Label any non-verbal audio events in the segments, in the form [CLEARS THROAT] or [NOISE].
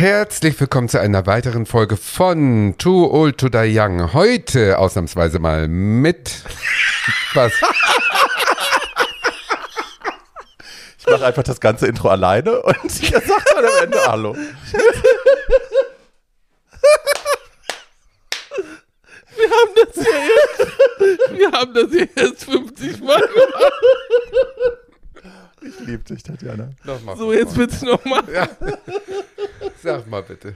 Herzlich willkommen zu einer weiteren Folge von Too Old to Die Young. Heute ausnahmsweise mal mit [LAUGHS] was? Ich mache einfach das ganze Intro alleine und ich [LAUGHS] sage dann am Ende Hallo. Wir haben das ja jetzt, wir haben das ja jetzt 50 Mal gemacht. Ich liebe dich, Tatjana. Nochmal. So, jetzt bitte nochmal. Ja. Sag mal bitte.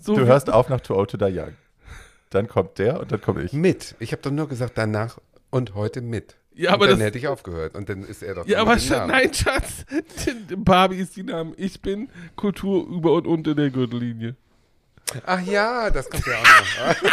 So, Du hörst auf nach Too Old to Die Young. Dann kommt der und dann komme ich. Mit. Ich habe doch nur gesagt danach und heute mit. Ja, aber und dann das- hätte ich aufgehört und dann ist er doch Ja, aber Schatz, Namen. nein, Schatz. [LAUGHS] Barbie ist die Name. Ich bin Kultur über und unter der Gürtellinie. Ach ja, das kommt ja auch noch.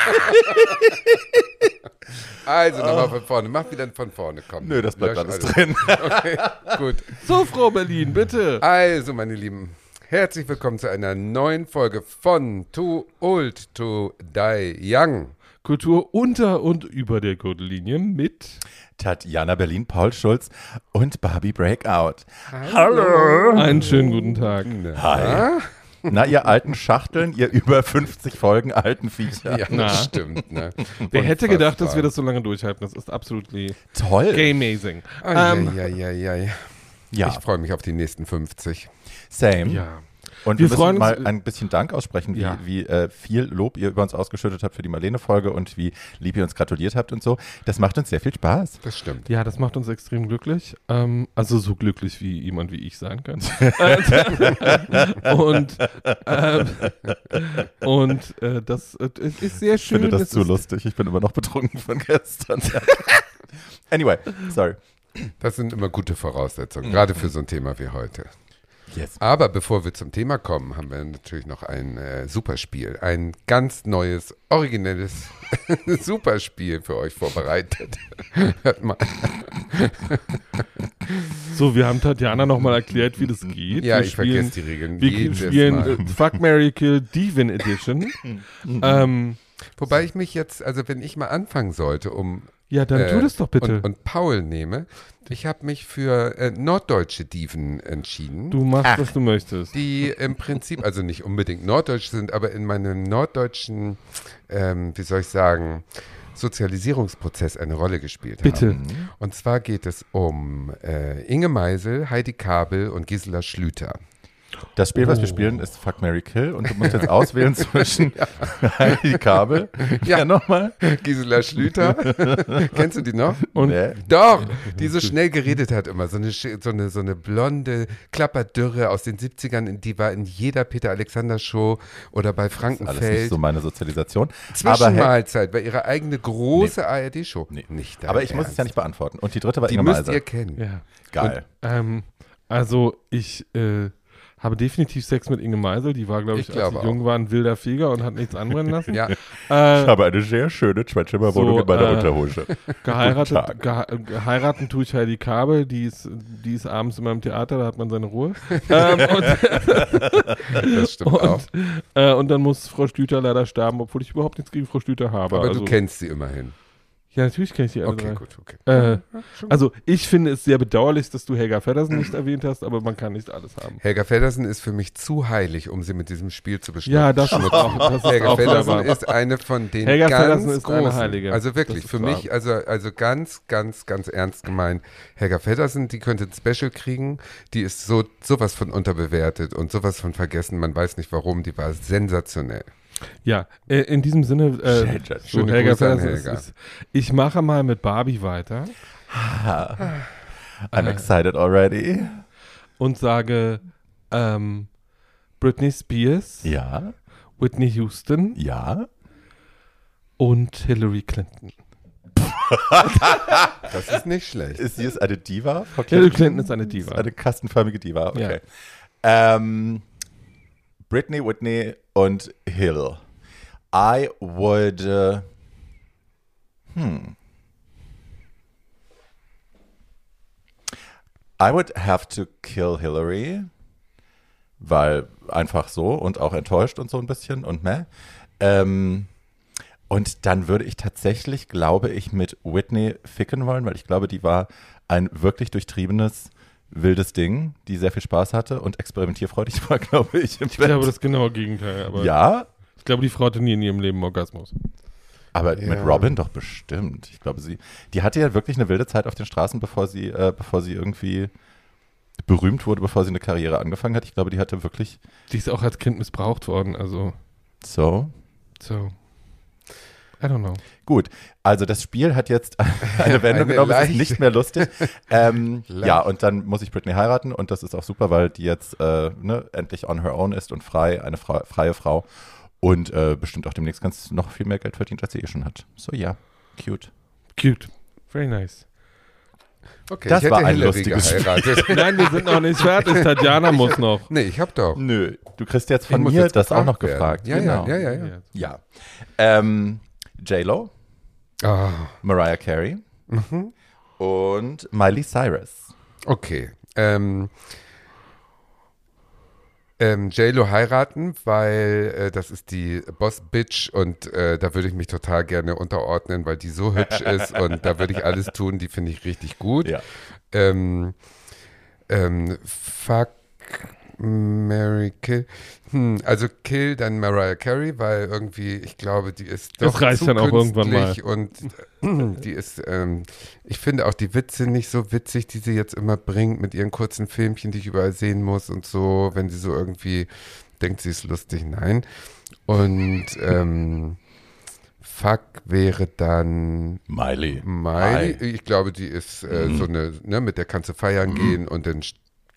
[LAUGHS] also nochmal von vorne. Mach wieder von vorne. Komm. Nö, das bleibt alles drin. Okay, gut. So, Frau Berlin, bitte. Also, meine Lieben, herzlich willkommen zu einer neuen Folge von Too Old to Die Young. Kultur unter und über der Gürtellinie mit. Tatjana Berlin, Paul Schulz und Barbie Breakout. Einen schönen guten Tag. Hi. Na, ihr alten Schachteln, ihr über 50 Folgen alten Viecher. Ja, Na. das stimmt. Ne? Wer hätte gedacht, dass wir das so lange durchhalten? Das ist absolut Toll. amazing. Ai, Ähm, ai, ai, ai. Ja, Ich freue mich auf die nächsten 50. same. ja. Und Wir wir, müssen mal ein bisschen Dank aussprechen, wie, Ja. wie äh, viel Lob ihr über uns ausgeschüttet habt für die Marlene-Folge und wie lieb ihr uns gratuliert habt und so. Das macht uns sehr viel Spaß. Das stimmt. Ja, das macht uns extrem glücklich. Ähm, also so glücklich, wie jemand wie ich sein kann. [LAUGHS] und ähm, und äh, das äh, ist sehr Ich schön. finde das es zu lustig. Ich bin immer noch betrunken von gestern. [LAUGHS] anyway, sorry. Das sind immer gute Voraussetzungen, gerade für so ein Thema wie heute. Yes. Aber bevor wir zum Thema kommen, haben wir natürlich noch ein äh, Superspiel. Ein ganz neues, originelles [LAUGHS] Superspiel für euch vorbereitet. [LAUGHS] Hört mal. So, wir haben Tatjana nochmal erklärt, wie das geht. Ja, wir ich spielen, vergesse die Regeln Wir spielen [LAUGHS] Fuck, Mary Kill Divin Edition. ähm, Wobei ich mich jetzt, also wenn ich mal anfangen sollte, um ja, dann äh, tu das doch bitte. Und, und Paul nehme, ich habe mich für äh, norddeutsche Diven entschieden. du machst, was du möchtest. die im Prinzip, also nicht unbedingt norddeutsch sind, aber in meinem norddeutschen, ähm, wie soll ich sagen, Sozialisierungsprozess eine Rolle gespielt Bitte. haben. Und zwar geht es um äh, Inge Meisel, Heidi Kabel und Gisela Schlüter. Das Spiel, was wir Oh. spielen, ist Fuck Mary Kill und du musst jetzt auswählen [LAUGHS] zwischen Heidi [LAUGHS] Kabel. Ja. Ja, nochmal. Gisela Schlüter, [LAUGHS] kennst du die noch? Und Nee. Doch, die so schnell geredet hat immer. So eine, so eine, so eine blonde Klapperdürre aus den 70ern, die war in jeder Peter Alexander Show oder bei Alles nicht Frankenfeld. so meine Sozialisation. Zwischenmahlzeit, bei ihrer eigene große ARD-Show. Nee. Nicht aber ich muss es Ernst. ja nicht beantworten. Und die dritte war Die Inge müsst Meisel. ihr kennen. ja. Geil. Ähm, also ich äh, habe definitiv Sex mit Inge Meisel. Die war, glaube ich, Ich als glaube sie jung auch. war, ein wilder Feger und hat nichts anbrennen lassen. [LAUGHS] Ja, äh, ich habe eine sehr schöne Zwetschgeber-Wohnung So, in meiner äh, Unterhose. [LAUGHS] geheiratet, gehe geheiraten tue ich Heidi Kabel. Die ist, die ist abends immer im Theater, da hat man seine Ruhe. [LAUGHS] ähm, und, das stimmt auch. und, äh, und dann muss Frau Stüter leider sterben, obwohl ich überhaupt nichts gegen Frau Stüter habe. Aber also, du kennst sie immerhin. Ja, natürlich kenne ich die alle Okay, drei. gut, okay. Äh, also ich finde es sehr bedauerlich, dass du Helga Feddersen nicht erwähnt hast, aber man kann nicht alles haben. Helga Feddersen ist für mich zu heilig, um sie mit diesem Spiel zu beschmutzen. Ja, das ist auch, [LAUGHS] das ist Helga auch Feddersen ist eine von den Helga ganz Feddersen ist eine großen. Heilige. Also wirklich, Das ist für wahr. mich, also, also ganz, ganz, ganz ernst gemeint. Helga Feddersen, die könnte ein Special kriegen. Die ist so sowas von unterbewertet und sowas von vergessen. Man weiß nicht warum. Die war sensationell. Ja, äh, in diesem Sinne, äh, Schön, Helga Grüße Feddersen ist, Helga. ist, ich mache mal mit Barbie weiter I'm excited already. und sage ähm, Britney Spears, Ja, Whitney Houston ja. und Hillary Clinton. [LAUGHS] Das ist nicht schlecht. Ist sie ist eine Diva? Frau Hillary Clinton ist eine Diva. Ist eine kastenförmige Diva, okay. Ja. Ähm, Britney, Whitney und Hill. I would. Uh, hmm. I would have to kill Hillary, weil einfach so und auch enttäuscht und so ein bisschen und meh. Ähm, und dann würde ich tatsächlich, glaube ich, mit Whitney ficken wollen, weil ich glaube, die war ein wirklich durchtriebenes wildes Ding, die sehr viel Spaß hatte und experimentierfreudig [LAUGHS] war, glaube ich. Im Ich glaube, das genaue Gegenteil. Aber ja, Ich glaube, die Frau hatte nie in ihrem Leben Orgasmus. aber Ja. mit Robin doch bestimmt. Ich glaube, sie, die hatte ja wirklich eine wilde Zeit auf den Straßen, bevor sie, äh, bevor sie irgendwie berühmt wurde, bevor sie eine Karriere angefangen hat. Ich glaube, die hatte wirklich Die ist auch als Kind missbraucht worden. Also, so. so. I don't know. Gut, also das Spiel hat jetzt [LAUGHS] eine Wendung Eine genommen, es ist leichte- nicht mehr lustig. [LAUGHS] ähm, ja, und dann muss ich Britney heiraten und das ist auch super, weil die jetzt äh, ne, endlich on her own ist und frei, eine Fra freie Frau und äh, bestimmt auch demnächst ganz noch viel mehr Geld verdient, als sie eh schon hat. So ja, cute. Cute. Very nice. Okay, Das war ein Hillary lustiges Spiel. [LAUGHS] Nein, wir sind noch nicht fertig. Tatjana muss noch. nee, ich hab doch. Nö, du kriegst jetzt von mir jetzt das auch noch gefragt gefragt. werden. Ja, genau. ja, ja, ja. Ja. Ähm, J-Lo, Ah, Mariah Carey mhm. und Miley Cyrus. Okay. Ähm, ähm, J-Lo heiraten, weil äh, das ist die Boss-Bitch und äh, da würde ich mich total gerne unterordnen, weil die so hübsch [LAUGHS] ist und da würde ich alles tun, die finde ich richtig gut. Ja. Ähm, ähm, fuck Mary Kill. Hm, also Kill dann Mariah Carey, weil irgendwie, ich glaube, die ist Das doch reicht zu dann auch irgendwann mal. Und äh, die ist, ähm, ich finde auch die Witze nicht so witzig, die sie jetzt immer bringt mit ihren kurzen Filmchen, die ich überall sehen muss und so, wenn sie so irgendwie denkt, sie ist lustig. Nein. Und ähm, Fuck wäre dann Miley. Miley, Hi. ich glaube, die ist äh, Mhm. so eine, ne, mit der kannst du feiern gehen und dann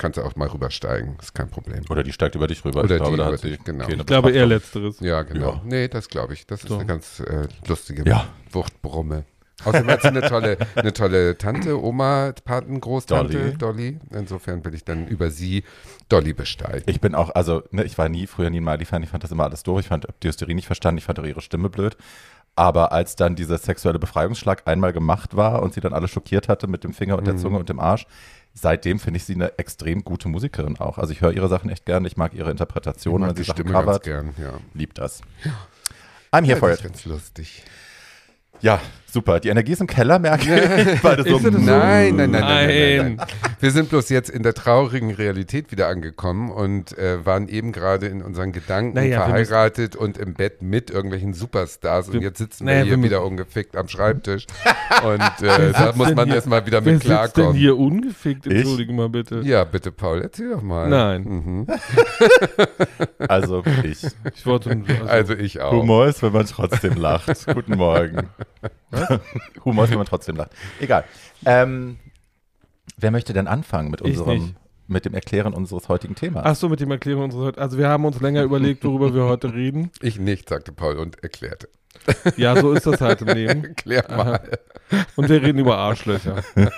kannst du auch mal rübersteigen. Ist kein Problem. Oder die steigt über dich rüber. Oder ich glaube, die über dich, genau. Ich glaube eher letzteres. Ja, genau. Ja. Nee, das glaube ich. Das ist So. eine ganz äh, lustige Ja. Wuchtbrumme. Außerdem hat sie eine tolle, eine tolle Tante, Oma, Paten, Großtante, Dolly. Dolly. Insofern will ich dann über sie Dolly besteigen. Ich bin auch, also, ne, ich war nie, früher nie ein Miley-Fan, ich fand das immer alles doof, ich fand die Hysterie nicht verstanden, ich fand auch ihre Stimme blöd. Aber als dann dieser sexuelle Befreiungsschlag einmal gemacht war und sie dann alle schockiert hatte mit dem Finger und der Mhm. Zunge und dem Arsch, seitdem finde ich sie eine extrem gute Musikerin auch. Also ich höre ihre Sachen echt gerne, ich mag ihre Ich Interpretation, mag wenn sie Sachen Stimme ganz covert. gern, ja. Liebt das. I'm here ja, for it. ganz lustig. Ja, super. Die Energie ist im Keller, merke ich. [LAUGHS] Beide so? Nein, nein, nein, nein. Wir sind bloß jetzt in der traurigen Realität wieder angekommen und äh, waren eben gerade in unseren Gedanken Naja, wir müssen- verheiratet und im Bett mit irgendwelchen Superstars und jetzt sitzen naja, wir hier wir wieder ungefickt am Schreibtisch [LAUGHS] und äh, da muss man erstmal wieder Wer mit sitzt denn klarkommen. hier ungefickt? Ich? Entschuldige mal bitte. Ja, bitte Paul, erzähl doch mal. Nein. Mhm. [LAUGHS] also ich. Ich wollte also, Also ich auch. Humor ist, wenn man trotzdem lacht. Guten Morgen. [LAUGHS] Humor ist, wenn man trotzdem lacht. Egal. Ähm, wer möchte denn anfangen mit unserem, mit dem Erklären unseres heutigen Themas? Ach so, mit dem Erklärung unseres Also wir haben uns länger überlegt, worüber wir heute reden. Ich nicht, sagte Paul und erklärte. Ja, so ist das halt im [LAUGHS] Leben. Erklär mal. Und wir reden über Arschlöcher. [LAUGHS]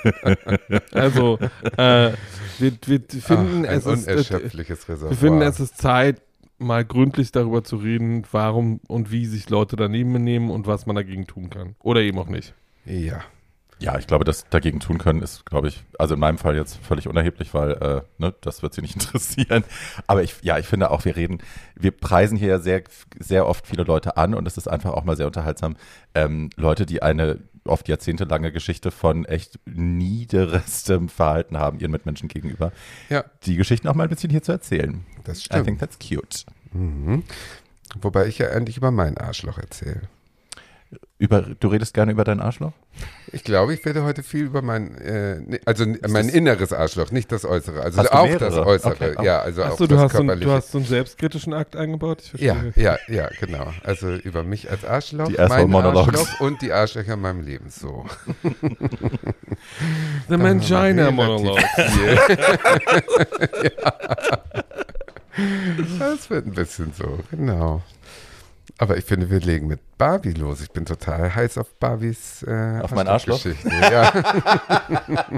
Also, äh, wir, wir finden, Ach, es ist, äh, unerschöpfliches Reservoir. wir finden, es ist Zeit, mal gründlich darüber zu reden, warum und wie sich Leute daneben benehmen und was man dagegen tun kann. Oder eben auch nicht. ja. Ja, ich glaube, das dagegen tun können ist, glaube ich, also in meinem Fall jetzt völlig unerheblich, weil äh, ne, das wird sie nicht [LAUGHS] interessieren. Aber ich, ja, ich finde auch, wir reden, wir preisen hier ja sehr, sehr oft viele Leute an und es ist einfach auch mal sehr unterhaltsam. Ähm, Leute, die eine oft jahrzehntelange Geschichte von echt niederestem Verhalten haben ihren Mitmenschen gegenüber, Ja, die Geschichten auch mal ein bisschen hier zu erzählen. das I stimmt. think that's cute. Mhm. Wobei ich ja endlich über mein Arschloch erzähle. Über, du redest gerne über dein Arschloch? Ich glaube, ich werde heute viel über mein, äh, ne- also mein inneres Arschloch, nicht das Äußere. Also auch mehrere? das Äußere. Okay, auch. Ja, also auch Achso, du das hast, so, ein- körperliche. du hast so einen selbstkritischen Akt eingebaut? Ich ja, verstehe. ja, ja, genau. Also über mich als Arschloch, Die mein Asshole-Monologs. Arschloch und die Arschlöcher in meinem Leben. So. [LAUGHS] The Mangina Monolog. [LAUGHS] Das wird ein bisschen so, genau. Aber ich finde, wir legen mit Barbie los. Ich bin total heiß auf Barbies äh, Auf mein Arschloch? Ja, [LAUGHS]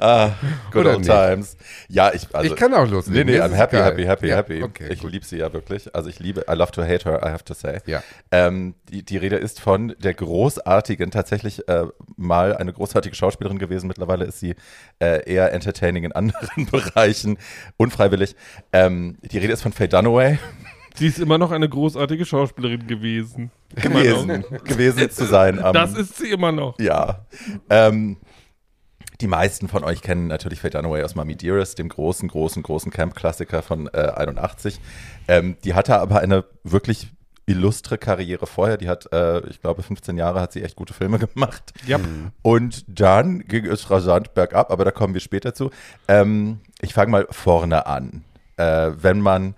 Ah, good Oder old nicht? times. Ja, ich, also, ich kann auch Nee, loslegen. nee, ist I'm happy, happy, happy, ja, happy. Okay, ich liebe sie ja wirklich. Also ich liebe, I love to hate her, I have to say. Ja. Ähm, die, die Rede ist von der großartigen, tatsächlich äh, mal eine großartige Schauspielerin gewesen. Mittlerweile ist sie äh, eher entertaining in anderen [LAUGHS] Bereichen, unfreiwillig. Ähm, die Rede ist von Faye Dunaway Sie ist immer noch eine großartige Schauspielerin gewesen. Gewesen, gewesen zu sein. am- Das ist sie immer noch. Ja. Ähm, Die meisten von euch kennen natürlich Faye Dunaway aus Mommy Dearest, dem großen, großen, großen Camp-Klassiker von äh, 81. Ähm, die hatte aber eine wirklich illustre Karriere vorher. Die hat, äh, ich glaube, 15 Jahre hat sie echt gute Filme [LAUGHS] gemacht. Ja. Und dann ging es rasant bergab, aber da kommen wir später zu. Ähm, ich fange mal vorne an. Äh, wenn man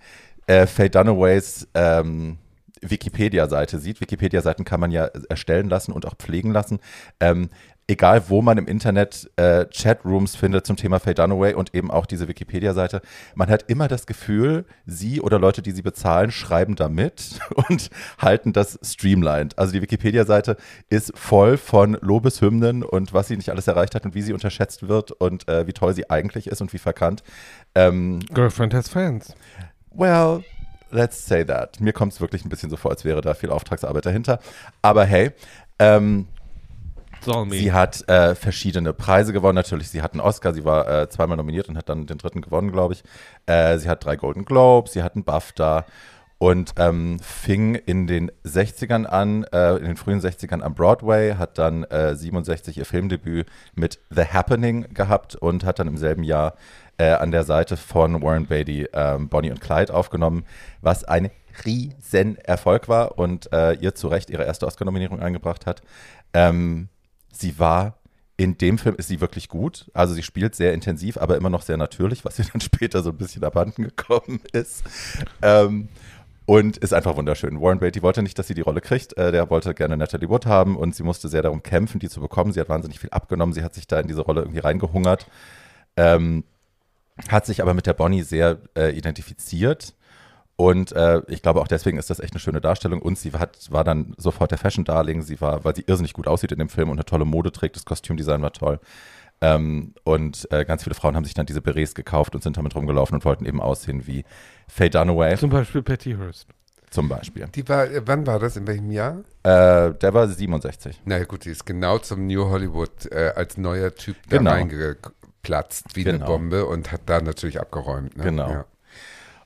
äh, Faye Dunaways ähm, Wikipedia-Seite sieht, Wikipedia-Seiten kann man ja erstellen lassen und auch pflegen lassen. Ähm, egal wo man im Internet äh, Chatrooms findet zum Thema Faye Dunaway und eben auch diese Wikipedia-Seite, man hat immer das Gefühl, sie oder Leute, die sie bezahlen, schreiben da mit [LAUGHS] und halten das streamlined. Also die Wikipedia-Seite ist voll von Lobeshymnen und was sie nicht alles erreicht hat und wie sie unterschätzt wird und äh, wie toll sie eigentlich ist und wie verkannt. Ähm, Girlfriend has fans. Well, let's say that. Mir kommt es wirklich ein bisschen so vor, als wäre da viel Auftragsarbeit dahinter. Aber hey, ähm, sie hat äh, verschiedene Preise gewonnen. Natürlich, sie hat einen Oscar, sie war äh, zweimal nominiert und hat dann den dritten gewonnen, glaube ich. Äh, sie hat drei Golden Globes, sie hat einen BAFTA und ähm, fing in den 60ern an, äh, in den frühen 60ern am Broadway, hat dann äh, 67 ihr Filmdebüt mit The Happening gehabt und hat dann im selben Jahr äh, an der Seite von Warren Beatty ähm, Bonnie und Clyde aufgenommen, was ein riesen Erfolg war und äh, ihr zu Recht ihre erste Oscar-Nominierung eingebracht hat. Ähm, sie war in dem Film ist sie wirklich gut. Also sie spielt sehr intensiv, aber immer noch sehr natürlich, was ihr dann später so ein bisschen abhanden gekommen ist. Ähm, und ist einfach wunderschön. Warren Beatty wollte nicht, dass sie die Rolle kriegt. Äh, der wollte gerne Natalie Wood haben und sie musste sehr darum kämpfen, die zu bekommen. Sie hat wahnsinnig viel abgenommen. Sie hat sich da in diese Rolle irgendwie reingehungert. Ähm, hat sich aber mit der Bonnie sehr äh, identifiziert. Und äh, ich glaube auch deswegen ist das echt eine schöne Darstellung. Und sie hat, war dann sofort der Fashion-Darling. Sie war, weil sie irrsinnig gut aussieht in dem Film und eine tolle Mode trägt. Das Kostümdesign war toll. Ähm, und äh, ganz viele Frauen haben sich dann diese Berets gekauft und sind damit rumgelaufen und wollten eben aussehen wie Faye Dunaway Zum Beispiel Patty Hearst. zum Beispiel. Die war, äh, wann war das? In welchem Jahr? Äh, der war 67. Na ja, gut, die ist genau zum New Hollywood äh, als neuer Typ da Genau. reingeplatzt wie eine Genau. Bombe und hat da natürlich abgeräumt. Ne? Genau. Ja.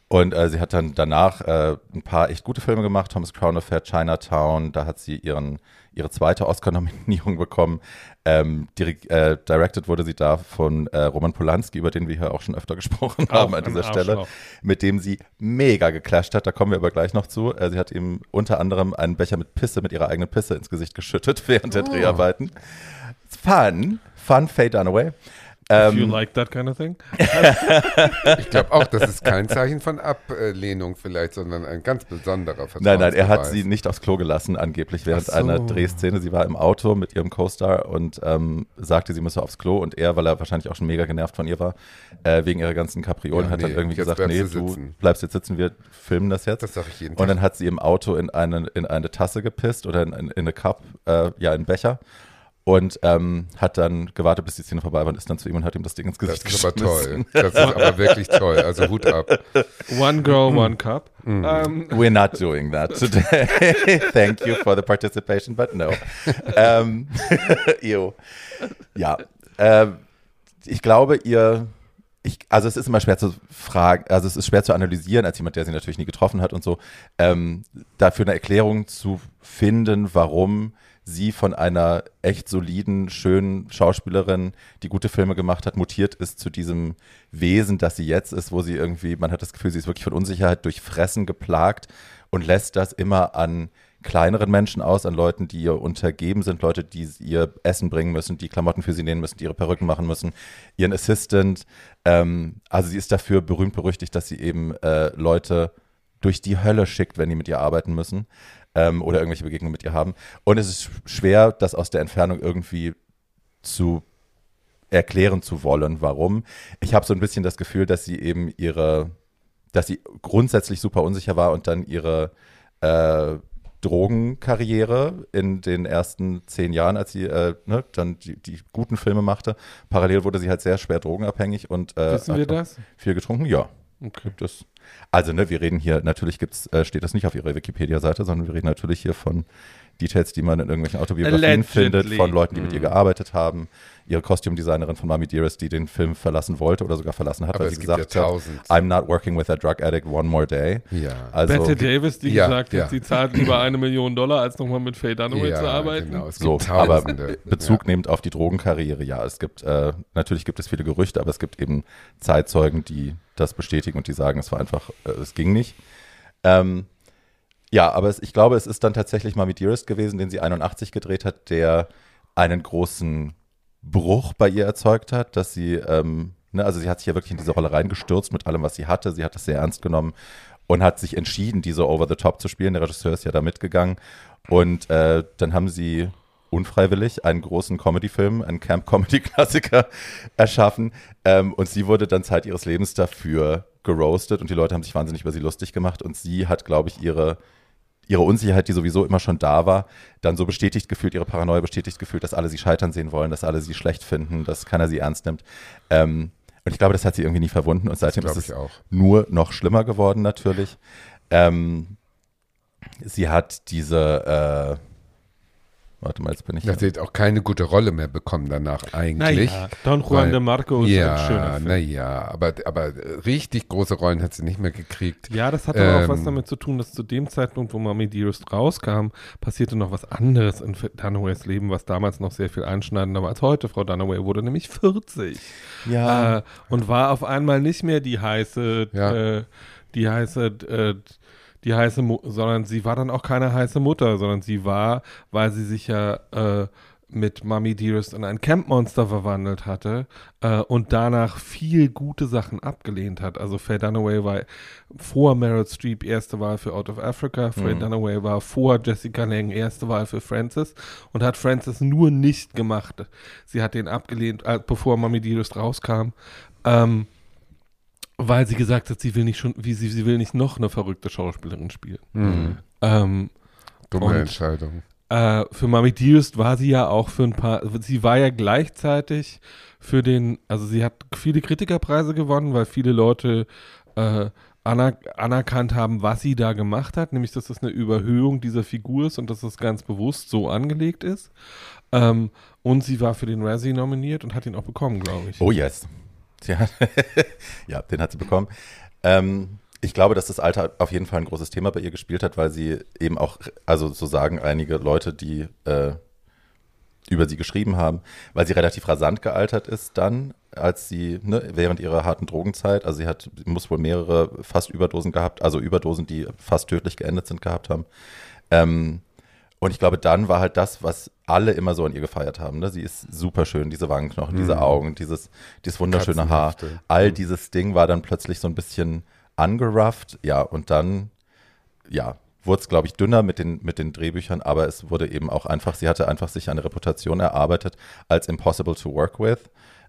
Und äh, sie hat dann danach äh, ein paar echt gute Filme gemacht. Thomas Crown Affair, Chinatown, da hat sie ihren, ihre zweite Oscar-Nominierung [LAUGHS] bekommen. Ähm, direkt, äh, directed wurde sie da von äh, Roman Polanski, über den wir hier auch schon öfter [LAUGHS] gesprochen haben an dieser Stelle, mit dem sie mega geclasht hat. Da kommen wir aber gleich noch zu. Äh, sie hat ihm unter anderem einen Becher mit Pisse, mit ihrer eigenen Pisse ins Gesicht geschüttet [LAUGHS] während der Dreharbeiten. Fun. Fun, Faye Dunaway. If you Ähm, like that kind of thing. [LAUGHS] Ich glaube auch, das ist kein Zeichen von Ablehnung vielleicht, sondern ein ganz besonderer Nein, nein, er hat Vertrauensbeweis. sie nicht aufs Klo gelassen, angeblich während so. einer Drehszene. Sie war im Auto mit ihrem Co-Star und ähm, sagte, sie müsse aufs Klo. Und er, weil er wahrscheinlich auch schon mega genervt von ihr war, äh, wegen ihrer ganzen Kapriolen, Ja, hat dann nee, irgendwie jetzt gesagt, bleibst nee, du sitzen. bleibst jetzt sitzen, wir filmen das jetzt. Das sage ich jeden und Tag. dann hat sie im Auto in eine, in eine Tasse gepisst oder in, in, in eine Cup, äh, ja, in einen Becher. Und ähm, hat dann gewartet, bis die Szene vorbei war und ist dann zu ihm und hat ihm das Ding ins das Gesicht ist aber geschmissen. toll. Das ist aber wirklich toll. Also Hut ab. One girl, Mm. one cup. Ähm, We're not doing that today. [LAUGHS] Thank you for the participation, but no. Ähm, [LAUGHS] ew. Ja, ähm, ich glaube, ihr, ich, also es ist immer schwer zu fragen, also es ist schwer zu analysieren, als jemand, der sie natürlich nie getroffen hat und so, ähm, dafür eine Erklärung zu finden, warum sie von einer echt soliden, schönen Schauspielerin, die gute Filme gemacht hat, mutiert ist zu diesem Wesen, das sie jetzt ist, wo sie irgendwie, man hat das Gefühl, sie ist wirklich von Unsicherheit durchfressen, geplagt und lässt das immer an kleineren Menschen aus, an Leuten, die ihr untergeben sind, Leute, die ihr Essen bringen müssen, die Klamotten für sie nähen müssen, die ihre Perücken machen müssen, ihren Assistant. Ähm, also sie ist dafür berühmt berüchtigt, dass sie eben äh, Leute durch die Hölle schickt, wenn die mit ihr arbeiten müssen ähm, oder irgendwelche Begegnungen mit ihr haben. Und es ist schwer, das aus der Entfernung irgendwie zu erklären zu wollen, warum. Ich habe so ein bisschen das Gefühl, dass sie eben ihre, dass sie grundsätzlich super unsicher war und dann ihre äh, Drogenkarriere in den ersten zehn Jahren, als sie äh, ne, dann die, die guten Filme machte. Parallel wurde sie halt sehr schwer drogenabhängig und äh, wissen wir das? viel getrunken. Ja, Okay. es. Also, ne, wir reden hier, natürlich gibt's, äh, steht das nicht auf ihrer Wikipedia-Seite, sondern wir reden natürlich hier von Details, die man in irgendwelchen Autobiografien Allegedly. findet von Leuten, die mit ihr gearbeitet haben. Ihre Kostümdesignerin von Mami Dearest, die den Film verlassen wollte oder sogar verlassen hat, Aber weil sie gesagt ja hat. I'm not working with a drug addict one more day. Ja. Also, Bette Davis, die Ja, gesagt ja. hat, sie zahlt lieber eine Million Dollar, als nochmal mit Faye Dunaway ja, zu arbeiten. Genau, es so, gibt aber Tausende. Bezug nehmend auf die Drogenkarriere, ja, es gibt, äh, natürlich gibt es viele Gerüchte, aber es gibt eben Zeitzeugen, die das bestätigen und die sagen, es war einfach, äh, es ging nicht. Ähm, ja, aber es, ich glaube, es ist dann tatsächlich Mami Dearest gewesen, den sie 81 gedreht hat, der einen großen Bruch bei ihr erzeugt hat, dass sie, ähm, ne, also sie hat sich ja wirklich in diese Rolle reingestürzt mit allem, was sie hatte. Sie hat das sehr ernst genommen und hat sich entschieden, diese Over the Top zu spielen. Der Regisseur ist ja da mitgegangen. Und äh, dann haben sie unfreiwillig einen großen Comedy-Film, einen Camp-Comedy-Klassiker [LAUGHS] erschaffen. Ähm, und sie wurde dann Zeit ihres Lebens dafür geroastet und die Leute haben sich wahnsinnig über sie lustig gemacht. Und sie hat, glaube ich, ihre ihre Unsicherheit, die sowieso immer schon da war, dann so bestätigt gefühlt, ihre Paranoia bestätigt gefühlt, dass alle sie scheitern sehen wollen, dass alle sie schlecht finden, dass keiner sie ernst nimmt. Ähm, und ich glaube, das hat sie irgendwie nie verwunden und seitdem ist es auch. nur noch schlimmer geworden natürlich. Ähm, sie hat diese, äh, warte mal, jetzt bin ich. Ja, sie hat auch keine gute Rolle mehr bekommen danach eigentlich. Naja, Don Juan Weil- de Marco ist ein schöner ja, Film. naja, aber, aber richtig große Rollen hat sie nicht mehr gekriegt. Ja, das hat aber auch Ähm, was damit zu tun, dass zu dem Zeitpunkt, wo Mami Dearest rauskam, passierte noch was anderes in Dunaways Leben, was damals noch sehr viel einschneidender war als heute. Frau Dunaway wurde nämlich 40 ja, äh, und war auf einmal nicht mehr die heiße, Ja. äh, die heiße, äh, die heiße, Mu sondern sie war dann auch keine heiße Mutter, sondern sie war, weil sie sich ja äh, mit Mummy Dearest in ein Campmonster verwandelt hatte äh, und danach viel gute Sachen abgelehnt hat. Also Faye Dunaway war vor Meryl Streep erste Wahl für Out of Africa, Faye Mhm. Dunaway war vor Jessica Lange erste Wahl für Francis und hat Francis nur nicht gemacht. Sie hat den abgelehnt, äh, bevor Mummy Dearest rauskam. Ähm, weil sie gesagt hat, sie will nicht schon, wie sie, sie will nicht noch eine verrückte Schauspielerin spielen. Hm. Ähm, Dumme Und- Entscheidung. äh, für Mami Dearest war sie ja auch für ein paar, sie war ja gleichzeitig für den, also sie hat viele Kritikerpreise gewonnen, weil viele Leute äh, aner anerkannt haben, was sie da gemacht hat, nämlich dass das eine Überhöhung dieser Figur ist und dass das ganz bewusst so angelegt ist. Ähm, und sie war für den Razzie nominiert und hat ihn auch bekommen, glaube ich. Oh yes. [LAUGHS] Hat, ja, den hat sie bekommen. Ähm, ich glaube, dass das Alter auf jeden Fall ein großes Thema bei ihr gespielt hat, weil sie eben auch, also so sagen einige Leute, die äh, über sie geschrieben haben, weil sie relativ rasant gealtert ist dann, als sie, ne, während ihrer harten Drogenzeit, also sie hat, muss wohl mehrere fast Überdosen gehabt, also Überdosen, die fast tödlich geendet sind, gehabt haben. Ähm, und ich glaube, dann war halt das, was alle immer so an ihr gefeiert haben. Ne? Sie ist super schön, diese Wangenknochen, diese Mhm. Augen, dieses, dieses wunderschöne Haar. All Mhm. dieses Ding war dann plötzlich so ein bisschen angerufft. Ja, und dann, ja, wurde es, glaube ich, dünner mit den, mit den Drehbüchern, aber es wurde eben auch einfach, sie hatte einfach sich eine Reputation erarbeitet als impossible to work with.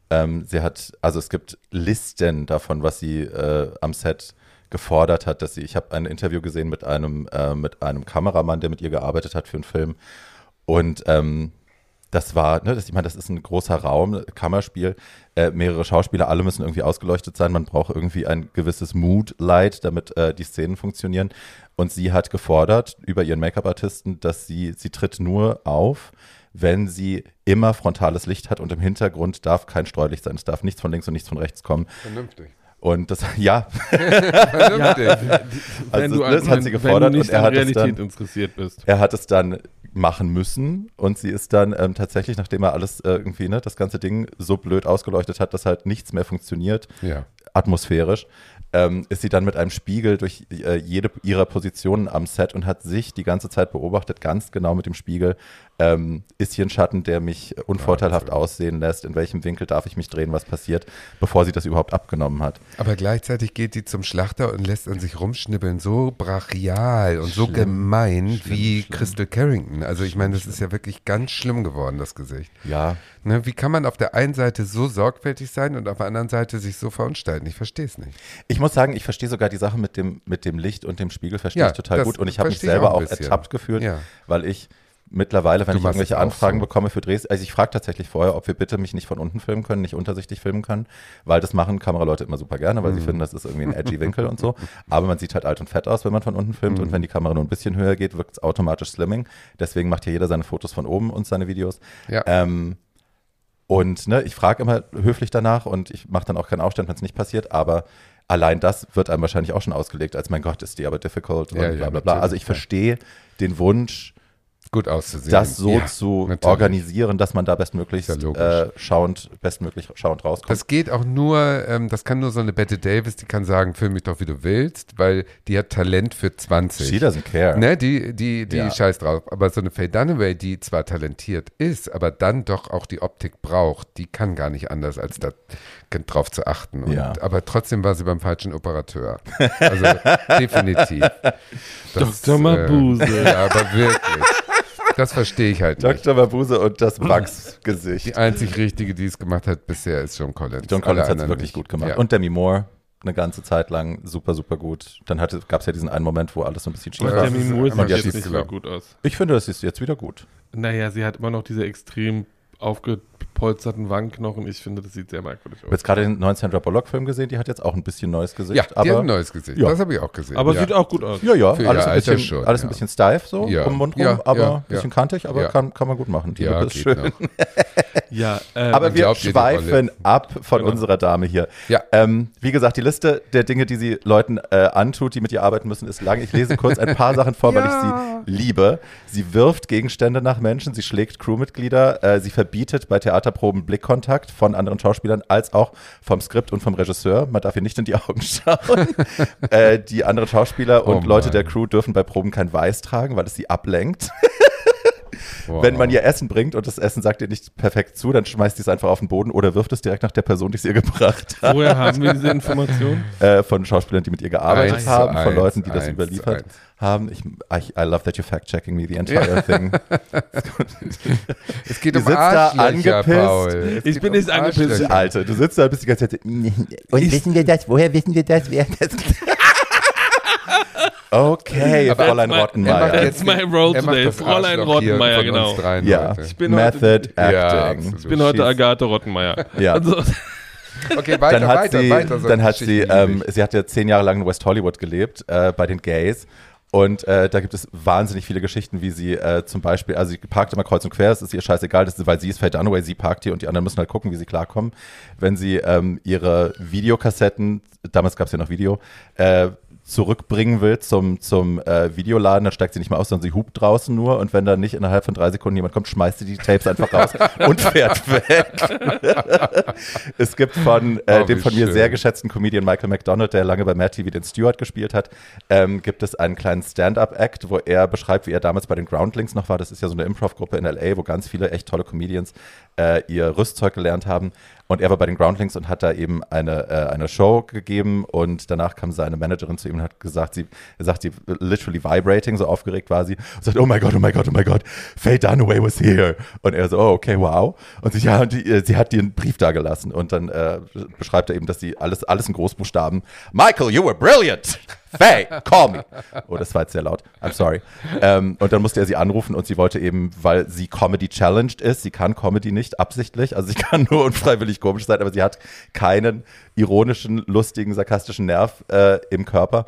Ähm, sie hat, also es gibt Listen davon, was sie äh, am Set gefordert hat, dass sie, ich habe ein Interview gesehen mit einem, äh, mit einem Kameramann, der mit ihr gearbeitet hat für einen Film. Und ähm, das war, ne, das, ich meine, das ist ein großer Raum, Kammerspiel, äh, mehrere Schauspieler, alle müssen irgendwie ausgeleuchtet sein, man braucht irgendwie ein gewisses Mood-Light, damit äh, die Szenen funktionieren. Und sie hat gefordert über ihren Make-up-Artisten, dass sie, sie tritt nur auf, wenn sie immer frontales Licht hat und im Hintergrund darf kein Streulicht sein. Es darf nichts von links und nichts von rechts kommen. Vernünftig. Und das, [LAUGHS] ja, wenn also du, das an, hat sie wenn gefordert du nicht und er an hat es Realität dann, interessiert bist. er hat es dann machen müssen und sie ist dann ähm, tatsächlich, nachdem er alles äh, irgendwie, ne, das ganze Ding so blöd ausgeleuchtet hat, dass halt nichts mehr funktioniert, ja. atmosphärisch, ähm, ist sie dann mit einem Spiegel durch äh, jede ihrer Positionen am Set und hat sich die ganze Zeit beobachtet, ganz genau mit dem Spiegel, ähm, ist hier ein Schatten, der mich unvorteilhaft Wahnsinn. aussehen lässt, in welchem Winkel darf ich mich drehen, was passiert, bevor sie das überhaupt abgenommen hat. Aber gleichzeitig geht die zum Schlachter und lässt an sich rumschnibbeln, so brachial und so Schlimm. gemein Schlimm, wie schlimm. Crystal Carrington. Also ich meine, das ist ja wirklich ganz schlimm geworden, das Gesicht. Ja, Ne, wie kann man auf der einen Seite so sorgfältig sein und auf der anderen Seite sich so verunstalten? Ich verstehe es nicht. Ich muss sagen, ich verstehe sogar die Sache mit dem, mit dem Licht und dem Spiegel, verstehe Ja, ich total gut. Und ich habe mich selber auch auch, ertappt gefühlt, Ja. weil ich mittlerweile, wenn Du ich irgendwelche Anfragen so. bekomme für Drehs, also ich frage tatsächlich vorher, ob wir bitte mich nicht von unten filmen können, nicht untersichtig filmen können, weil das machen Kameraleute immer super gerne, weil sie Mhm. finden, das ist irgendwie ein edgy Winkel und so. Aber man sieht halt alt und fett aus, wenn man von unten filmt Mhm. und wenn die Kamera nur ein bisschen höher geht, wirkt es automatisch Slimming. Deswegen macht hier jeder seine Fotos von oben und seine Videos. Ja. Ähm, und ne, ich frage immer höflich danach und ich mache dann auch keinen Aufstand, wenn es nicht passiert, aber allein das wird einem wahrscheinlich auch schon ausgelegt, als mein Gott, ist die aber difficult und Ja, bla ja, bla bla. Also natürlich, ich ja. verstehe den Wunsch, Gut auszusehen. das so Ja, zu natürlich. organisieren, dass man da bestmöglichst ja äh, schauend, bestmöglich schauend rauskommt. Das geht auch nur, ähm, das kann nur so eine Bette Davis, die kann sagen, film mich doch, wie du willst, weil die hat Talent für 20. She doesn't care. Ne, die, die, die Ja. scheißt drauf. Aber so eine Faye Dunaway, die zwar talentiert ist, aber dann doch auch die Optik braucht, die kann gar nicht anders, als da drauf zu achten. Und, Ja. Aber trotzdem war sie beim falschen Operateur. Also definitiv. [LAUGHS] Das, Dr. Mabuse. Äh, [LAUGHS] ja, aber wirklich. Das verstehe ich halt nicht. Dr. Mabuse und das Bugs-Gesicht. Die einzig richtige, die es gemacht hat bisher, ist John Collins. John Collins hat es wirklich nicht. gut gemacht. Ja. Und Demi Moore eine ganze Zeit lang super, super gut. Dann gab es ja diesen einen Moment, wo alles so ein bisschen schief war. Demi Moore sieht jetzt nicht so gut aus. Ich finde, das ist jetzt wieder gut. Naja, sie hat immer noch diese extrem aufgepolsterten Wangenknochen. Ich finde, das sieht sehr merkwürdig Ich habe aus. jetzt gerade den neuen Sandra Bullock-Film gesehen, die hat jetzt auch ein bisschen neues Gesicht. ja, die aber hat ein neues Gesicht. Ja. Das habe ich auch gesehen. Aber ja. sieht auch gut aus. Ja, ja, Für alles, ein bisschen, schon, alles ja. ein bisschen steif so, Ja. um den Mund rum, Ja, aber ja, ein bisschen ja. kantig, aber Ja. kann, kann man gut machen. Die ja, ist schön. [LAUGHS] Ja, ähm, Aber wir die schweifen ab von Genau. unserer Dame hier. Ja. Ähm, wie gesagt, die Liste der Dinge, die sie Leuten äh, antut, die mit ihr arbeiten müssen, ist lang. Ich lese kurz ein paar [LAUGHS] Sachen vor, weil ich sie liebe. Sie wirft Gegenstände nach Menschen, sie schlägt Crewmitglieder, äh, sie verbietet bei Theaterproben Blickkontakt von anderen Schauspielern als auch vom Skript und vom Regisseur. Man darf ihr nicht in die Augen [LAUGHS] schauen. äh, die anderen Schauspieler und Oh Leute der Crew dürfen bei Proben kein Weiß tragen, weil es sie ablenkt. [LAUGHS] Wow. Wenn man ihr Essen bringt und das Essen sagt ihr nicht perfekt zu, dann schmeißt sie es einfach auf den Boden oder wirft es direkt nach der Person, die es ihr gebracht hat. woher haben wir diese Information? Äh, von Schauspielern, die mit ihr gearbeitet Eins haben, von eins, Leuten, die das eins überliefert zu eins. haben. Ich, I, I love that you're fact-checking me the entire thing. [LAUGHS] es geht Die um sitzt da angepisst. Paul. Ich bin um nicht angepisst. Alter, du sitzt da und bist die ganze Zeit. [LAUGHS] Und wissen wir das? Woher wissen wir das? Wer das? [LAUGHS] Okay, Aber Fräulein macht Rottenmeier. That's my role today. Fräulein Rottenmeier, genau. Dreien Ja. Ich bin Method heute- Ja, Acting. absolut. Ich bin heute She's- Agathe Rottenmeier. Ja. Also, [LAUGHS] Okay, weiter, dann hat weiter, sie, weiter. so dann hat sie, ähm, sie hat ja zehn Jahre lang in West Hollywood gelebt, äh, bei den Gays. Und äh, da gibt es wahnsinnig viele Geschichten, wie sie äh, zum Beispiel, also sie parkt immer kreuz und quer, es ist ihr scheißegal, das ist, weil sie ist Faye Dunaway, sie parkt hier und die anderen müssen halt gucken, wie sie klarkommen. Wenn sie ähm, ihre Videokassetten, damals gab es ja noch Video, äh, zurückbringen will zum, zum äh, Videoladen, dann steigt sie nicht mehr aus, sondern sie hupt draußen nur und wenn dann nicht innerhalb von drei Sekunden jemand kommt, schmeißt sie die Tapes einfach raus [LAUGHS] und fährt weg. [LAUGHS] es gibt von äh, Oh, dem von mir schön. sehr geschätzten Comedian Michael McDonald, der lange bei Mad TV den Stewart gespielt hat, ähm, gibt es einen kleinen Stand-Up-Act, wo er beschreibt, wie er damals bei den Groundlings noch war. Das ist ja so eine Improv-Gruppe in L.A., wo ganz viele echt tolle Comedians äh, ihr Rüstzeug gelernt haben. Und er war bei den Groundlings und hat da eben eine, äh, eine Show gegeben und danach kam seine Managerin zu ihm und hat gesagt, sie sagt, sie literally vibrating, so aufgeregt war sie, und sagt, oh my God, oh my God, oh my God, Faye Dunaway was here. Und er so, oh, okay, wow. Und sie, ja, und die, äh, sie hat dir einen Brief da gelassen und dann äh, beschreibt er eben, dass sie alles, alles in Großbuchstaben, Michael, you were brilliant. Faye, call me. Oh, das war jetzt sehr laut. I'm sorry. Ähm, und dann musste er sie anrufen und sie wollte eben, weil sie Comedy challenged ist, sie kann Comedy nicht absichtlich, also sie [LAUGHS] kann nur unfreiwillig komisch sein, aber sie hat keinen ironischen, lustigen, sarkastischen Nerv äh, im Körper.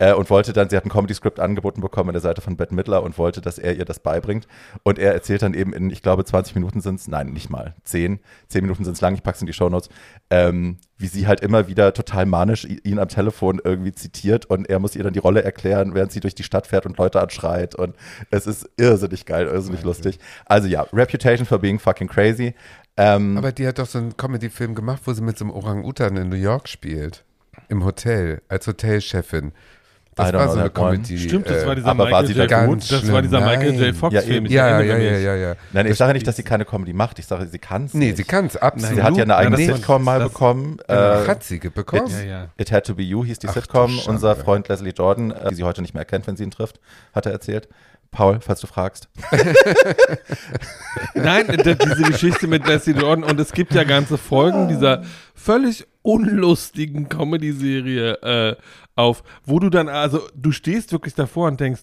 Äh, und wollte dann, sie hat ein Comedy-Skript angeboten bekommen an der Seite von Bette Midler und wollte, dass er ihr das beibringt. Und er erzählt dann eben in, ich glaube, 20 Minuten sind es, nein, nicht mal, 10, 10 Minuten sind es lang, ich pack's in die Shownotes, ähm, wie sie halt immer wieder total manisch ihn am Telefon irgendwie zitiert und er muss ihr dann die Rolle erklären, während sie durch die Stadt fährt und Leute anschreit. Und es ist irrsinnig geil, irrsinnig lustig. Also ja, Reputation for being fucking crazy. Ähm, Aber die hat doch so einen Comedy-Film gemacht, wo sie mit so einem Orang-Utan in New York spielt. Im Hotel, als Hotelchefin. Das war so eine. Comedy. stimmt, das äh, war dieser aber war Michael J. gut? Das war dieser Michael J. nein. Fox Ja, Ja, ja, ja, ja, ja. nein, ich Das- sage nicht, dass sie keine Comedy macht. Ich sage, sie kann es Nee, nicht. sie kann es absolut. Sie hat ja eine eigene Sitcom mal bekommen. Äh, hat sie bekommen? Ja, ja. It Had to Be You hieß die Ach, Sitcom. Unser Freund Leslie Jordan, äh, die sie heute nicht mehr erkennt, wenn sie ihn trifft, hat er erzählt. Paul, falls du fragst. [LAUGHS] Nein, diese Geschichte mit Leslie Jordan und es gibt ja ganze Folgen dieser völlig unlustigen Comedy-Serie äh, auf, wo du dann, also du stehst wirklich davor und denkst,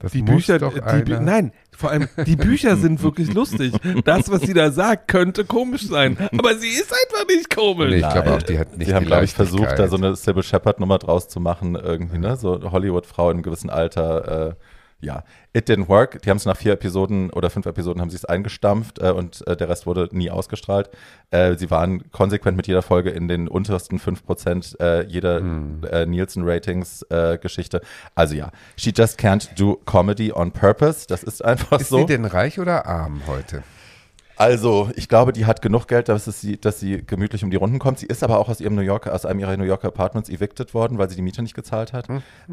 Das Die Bücher, die, nein, vor allem die Bücher sind wirklich lustig. Das, was sie da sagt, könnte komisch sein, aber sie ist einfach nicht komisch. Nee, ich glaube auch, die hat nicht Sie haben, glaube ich, versucht, da so eine Sybil Shepard-Nummer draus zu machen, irgendwie, ne? So Hollywood-Frau in einem gewissen Alter. Äh, ja, it didn't work. Die haben es nach vier Episoden oder fünf Episoden haben sie es eingestampft äh, und äh, der Rest wurde nie ausgestrahlt. Äh, sie waren konsequent mit jeder Folge in den untersten 5% äh, jeder Hm. äh, Nielsen-Ratings-Geschichte. also ja, she just can't do comedy on purpose. Das ist einfach Ist so. sie denn reich oder arm heute? Also, ich glaube, die hat genug Geld, dass, es sie, dass sie gemütlich um die Runden kommt. Sie ist aber auch aus ihrem New Yorker, aus einem ihrer New Yorker Apartments evicted worden, weil sie die Miete nicht gezahlt hat.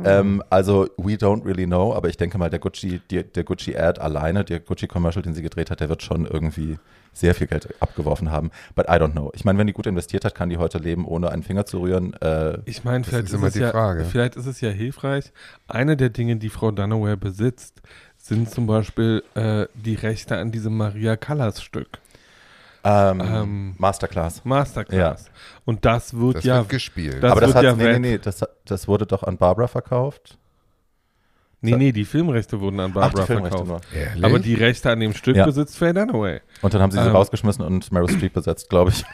Ähm, also, we don't really know, aber ich denke mal, der Gucci, die, der Gucci-Ad alleine, der Gucci-Commercial, den sie gedreht hat, der wird schon irgendwie sehr viel Geld abgeworfen haben. But I don't know. Ich meine, wenn die gut investiert hat, kann die heute leben, ohne einen Finger zu rühren. Äh, Ich meine, vielleicht ist ist, immer es die ja, Frage. vielleicht ist es ja hilfreich. Eine der Dinge, die Frau Dunaway besitzt, sind zum Beispiel äh, die Rechte an diesem Maria Callas Stück. ähm, Ähm, Masterclass. Masterclass. Und das wird Das ja. wird gespielt. das aber das wird hat, ja nee, nee, nee, das, das wurde doch an Barbara verkauft. Nee, nee, die Filmrechte wurden an Barbara Ach, die verkauft. nur. Ehrlich? Aber die Rechte an dem Stück Ja. besitzt Faye Dunaway. Und dann haben sie sie Ähm. rausgeschmissen und Meryl Streep besetzt, glaube ich. [LAUGHS]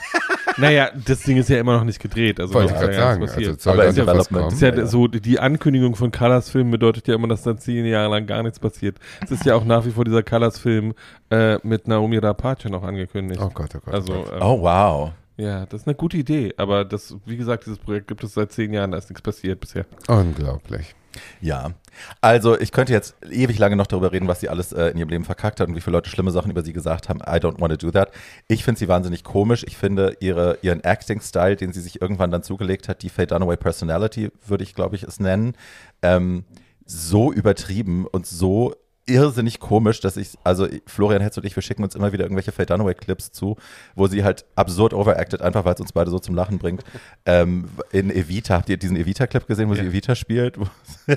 Naja, das Ding ist ja immer noch nicht gedreht. Also Wollte was ich ist gerade ja sagen. Also Aber in noch was ist ja, Ja, ja. so, die Ankündigung von Colors-Filmen bedeutet ja immer, dass dann zehn Jahre lang gar nichts passiert. Es ist ja auch nach wie vor dieser Colors-Film äh, mit Naomi Rapace noch angekündigt. Oh Gott, oh Gott. also, oh Gott. ähm, Oh, wow. ja, das ist eine gute Idee. Aber das, wie gesagt, dieses Projekt gibt es seit zehn Jahren, da ist nichts passiert bisher. Unglaublich. Ja. Also, ich könnte jetzt ewig lange noch darüber reden, was sie alles äh, in ihrem Leben verkackt hat und wie viele Leute schlimme Sachen über sie gesagt haben. I don't want to do that. Ich finde sie wahnsinnig komisch. Ich finde ihre, ihren Acting-Style, den sie sich irgendwann dann zugelegt hat, die Faye Dunaway Personality, würde ich, glaube ich, es nennen, ähm, so übertrieben und so irrsinnig komisch, dass ich, also Florian Hetz und ich, wir schicken uns immer wieder irgendwelche Faye Dunaway-Clips zu, wo sie halt absurd overacted, einfach weil es uns beide so zum Lachen bringt. [LAUGHS] Ähm, in Evita, habt ihr diesen Evita-Clip gesehen, wo sie Evita spielt? Wo [LAUGHS]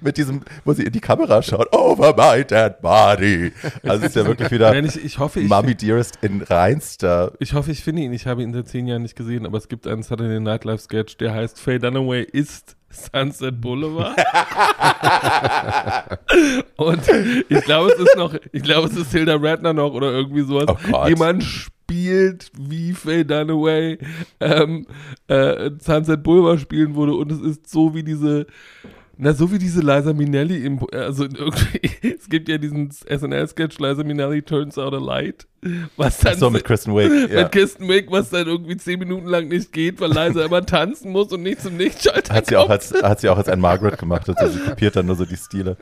mit diesem, wo sie in die Kamera schaut, over my dead body. Also es ist ja [LAUGHS] wirklich wieder Nein, ich, ich hoffe, ich, Mommy Dearest in reinster. ich hoffe, ich finde ihn. Ich habe ihn seit zehn Jahren nicht gesehen, aber es gibt einen Saturday Night Live Sketch, der heißt Faye Dunaway ist Sunset Boulevard. [LAUGHS] Und ich glaube, es ist noch, ich glaube, es ist Hilda Radner noch oder irgendwie sowas. Oh. Jemand spielt, wie Faye Dunaway ähm, äh, Sunset Boulevard spielen würde und es ist so wie diese na, so wie diese Liza Minnelli, im, also irgendwie, [LAUGHS] es gibt ja diesen SNL-Sketch, Liza Minnelli turns out a light, was dann So mit [LAUGHS] Kristen Wiig. mit Ja. Kirsten Wiig, was dann irgendwie zehn Minuten lang nicht geht, weil Liza immer tanzen muss und nicht zum Lichtschalter Hat sie, auch kommt. als, hat sie auch als ein Margaret gemacht. Also sie kopiert dann nur so die Stile.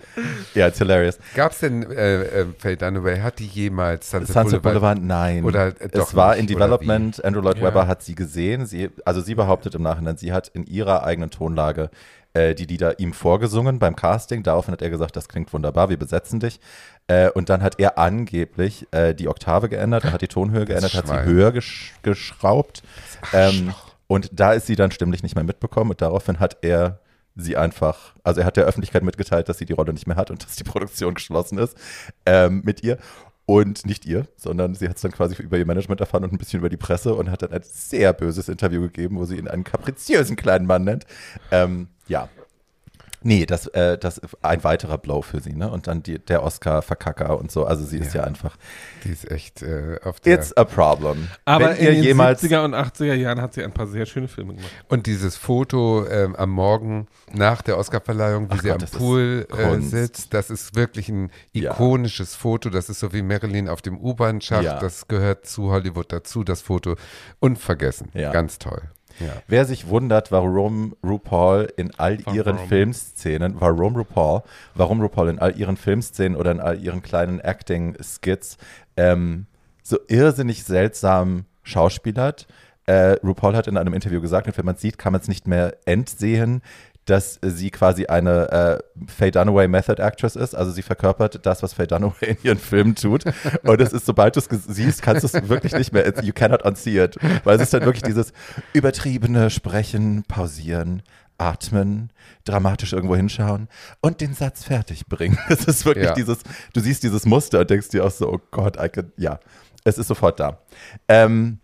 Ja, it's hilarious. Gab es denn, äh, äh, Faye Dunaway, hat die jemals Sunset, Sunset Boulevard? Boulevard, nein. Oder, äh, doch es war nicht, in Development. Andrew Lloyd Ja. Webber hat sie gesehen. Sie, also sie behauptet im Nachhinein, sie hat in ihrer eigenen Tonlage äh, die Lieder ihm vorgesungen beim Casting. Daraufhin hat er gesagt, das klingt wunderbar, wir besetzen dich. Äh, und dann hat er angeblich äh, die Oktave geändert, er hat die Tonhöhe geändert, hat sie höher gesch geschraubt. Ähm, und da ist sie dann stimmlich nicht mehr mitbekommen und daraufhin hat er sie einfach, also er hat der Öffentlichkeit mitgeteilt, dass sie die Rolle nicht mehr hat und dass die Produktion geschlossen ist ähm, mit ihr. Und nicht ihr, sondern sie hat es dann quasi über ihr Management erfahren und ein bisschen über die Presse und hat dann ein sehr böses Interview gegeben, wo sie ihn einen kapriziösen kleinen Mann nennt. Ähm, ja. Nee, das, äh, das ist ein weiterer Blow für sie, ne? Und dann die, der Oscar-Verkacker und so. Also sie ist ja, Ja. einfach. Die ist echt äh, auf der. It's a problem. Aber Wenn ihr in den jemals 70er und 80er Jahren hat sie ein paar sehr schöne Filme gemacht. Und dieses Foto ähm, am Morgen nach der Oscarverleihung, wie Ach sie Gott, am Pool äh, sitzt, das ist wirklich ein Ja. ikonisches Foto. Das ist so wie Marilyn auf dem U-Bahn-Schacht. Ja. Das gehört zu Hollywood dazu, das Foto. Unvergessen. Ja. Ganz toll. Ja. Wer sich wundert, warum RuPaul in all Warum? ihren Filmszenen, warum RuPaul, warum RuPaul in all ihren Filmszenen oder in all ihren kleinen Acting-Skits ähm, so irrsinnig seltsam schauspielert. Äh, RuPaul hat in einem Interview gesagt, und wenn man es sieht, kann man es nicht mehr entsehen, dass sie quasi eine äh, Faye Dunaway Method Actress ist. Also sie verkörpert das, was Faye Dunaway in ihren Filmen tut. Und es ist, sobald du es siehst, kannst du es wirklich nicht mehr, you cannot unsee it. Weil es ist dann wirklich dieses übertriebene Sprechen, Pausieren, Atmen, dramatisch irgendwo hinschauen und den Satz fertig bringen. [LAUGHS] Es ist wirklich Ja. dieses, du siehst dieses Muster und denkst dir auch so, oh Gott, I could, ja, es ist sofort da. Ähm,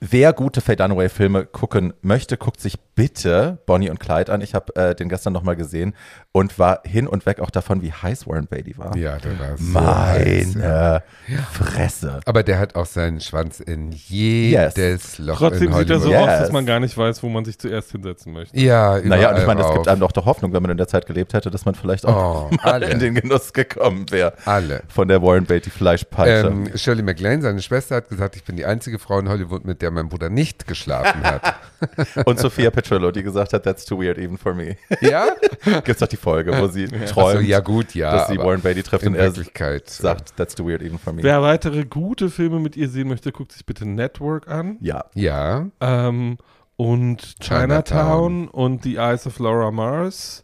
wer gute Faye Dunaway-Filme gucken möchte, guckt sich bitte Bonnie und Clyde an. Ich habe äh, den gestern nochmal gesehen und war hin und weg auch davon, wie heiß Warren Beatty war. Ja, der war so heiß, Meine ja. Fresse. Aber der hat auch seinen Schwanz in jedes Loch Trotzdem in sieht er so Yes. aus, dass man gar nicht weiß, wo man sich zuerst hinsetzen möchte. Ja, Naja, und ich meine, es gibt einem doch doch Hoffnung, wenn man in der Zeit gelebt hätte, dass man vielleicht auch Oh, [LAUGHS] mal alle. in den Genuss gekommen wäre. Alle. Von der Warren Beatty Fleischpeitsche. Ähm, Shirley MacLaine, seine Schwester, hat gesagt, ich bin die einzige Frau in Hollywood, mit der mein Bruder nicht geschlafen hat. [LAUGHS] Und Sophia Petrillo, die gesagt hat, that's too weird even for me. ja? [LAUGHS] Gibt's doch die Folge, wo sie Achso, träumt, ja gut, ja. dass sie Warren Beatty trifft in und er Wirklichkeit sagt, that's too weird even for me. Wer weitere gute Filme mit ihr sehen möchte, guckt sich bitte Network an. ja. Ja, Ähm, und Chinatown, und The Eyes of Laura Mars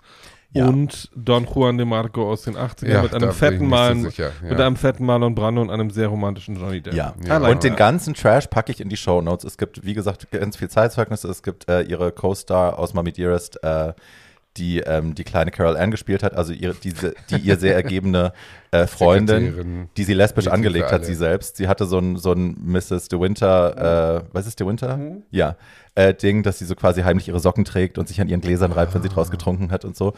Ja. und Don Juan de Marco aus den 80ern ja mit einem fetten Marlon, so sicher. Ja. mit einem fetten Marlon Brando und einem sehr romantischen Johnny Depp. Ja. Und den ganzen Trash packe ich in die Show Notes. Es gibt, wie gesagt, ganz viel Zeitzeugnisse. Es gibt äh, ihre Co-Star aus Mommy Dearest, äh, die ähm, die kleine Carol Ann gespielt hat, also ihre, diese, die ihr sehr ergebene äh, [LAUGHS] Freundin, die sie lesbisch angelegt hat, sie selbst. Sie hatte so ein, so ein Mrs. De Winter, äh, was ist De Winter? Ja, äh, Ding, dass sie so quasi heimlich ihre Socken trägt und sich an ihren Gläsern reibt, wenn sie draus getrunken hat und so.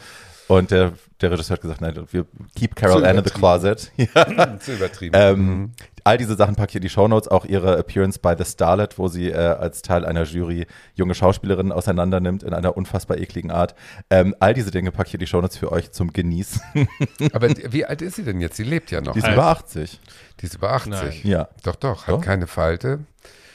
Und der, der Regisseur hat gesagt, nein, wir keep Carol Ann in the closet. [LAUGHS] Ja. Zu übertrieben. Ähm, All diese Sachen packe ich in die Shownotes, auch ihre Appearance by The Starlet, wo sie äh, als Teil einer Jury junge Schauspielerinnen auseinandernimmt in einer unfassbar ekligen Art. Ähm, all diese Dinge packe ich in die Shownotes für euch zum Genießen. [LAUGHS] Aber wie alt ist sie denn jetzt? Sie lebt ja noch. Die ist Alt. über 80. Die ist über 80. Nein. Ja, Doch, doch, hat Doch. keine Falte.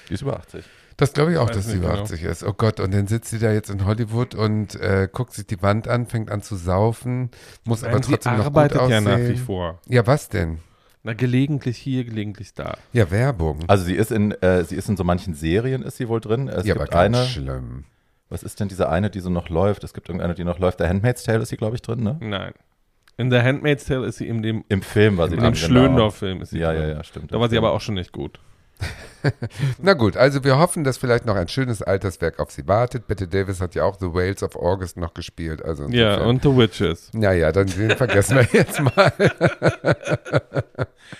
die ist über 80. Das glaube ich auch, Weiß dass sie über genau. 80 ist. Oh Gott, und dann sitzt sie da jetzt in Hollywood und äh, guckt sich die Wand an, fängt an zu saufen, muss aber Nein, sie trotzdem noch gut arbeitet ja aussehen. nach wie vor. Ja, was denn? Na, gelegentlich hier, gelegentlich da. Ja, Werbung. Also sie ist in, äh, sie ist in so manchen Serien, ist sie wohl drin. Es ja, aber gibt ganz eine, schlimm. was ist denn diese eine, die so noch läuft? Es gibt irgendeine, die noch läuft. Der Handmaid's Tale ist sie, glaube ich, drin, ne? Nein. In The Handmaid's Tale ist sie in dem, Im Film war sie in drin, dem genau. Schlöndorff-Film. ist sie Ja, drin. ja, ja, stimmt. Da war sie aber auch schon nicht gut. [LAUGHS] Na gut, also wir hoffen, dass vielleicht noch ein schönes Alterswerk auf sie wartet. Bette Davis hat ja auch The Whales of August noch gespielt. Also Ja, und The Witches. Naja, dann den vergessen wir jetzt mal. [LAUGHS]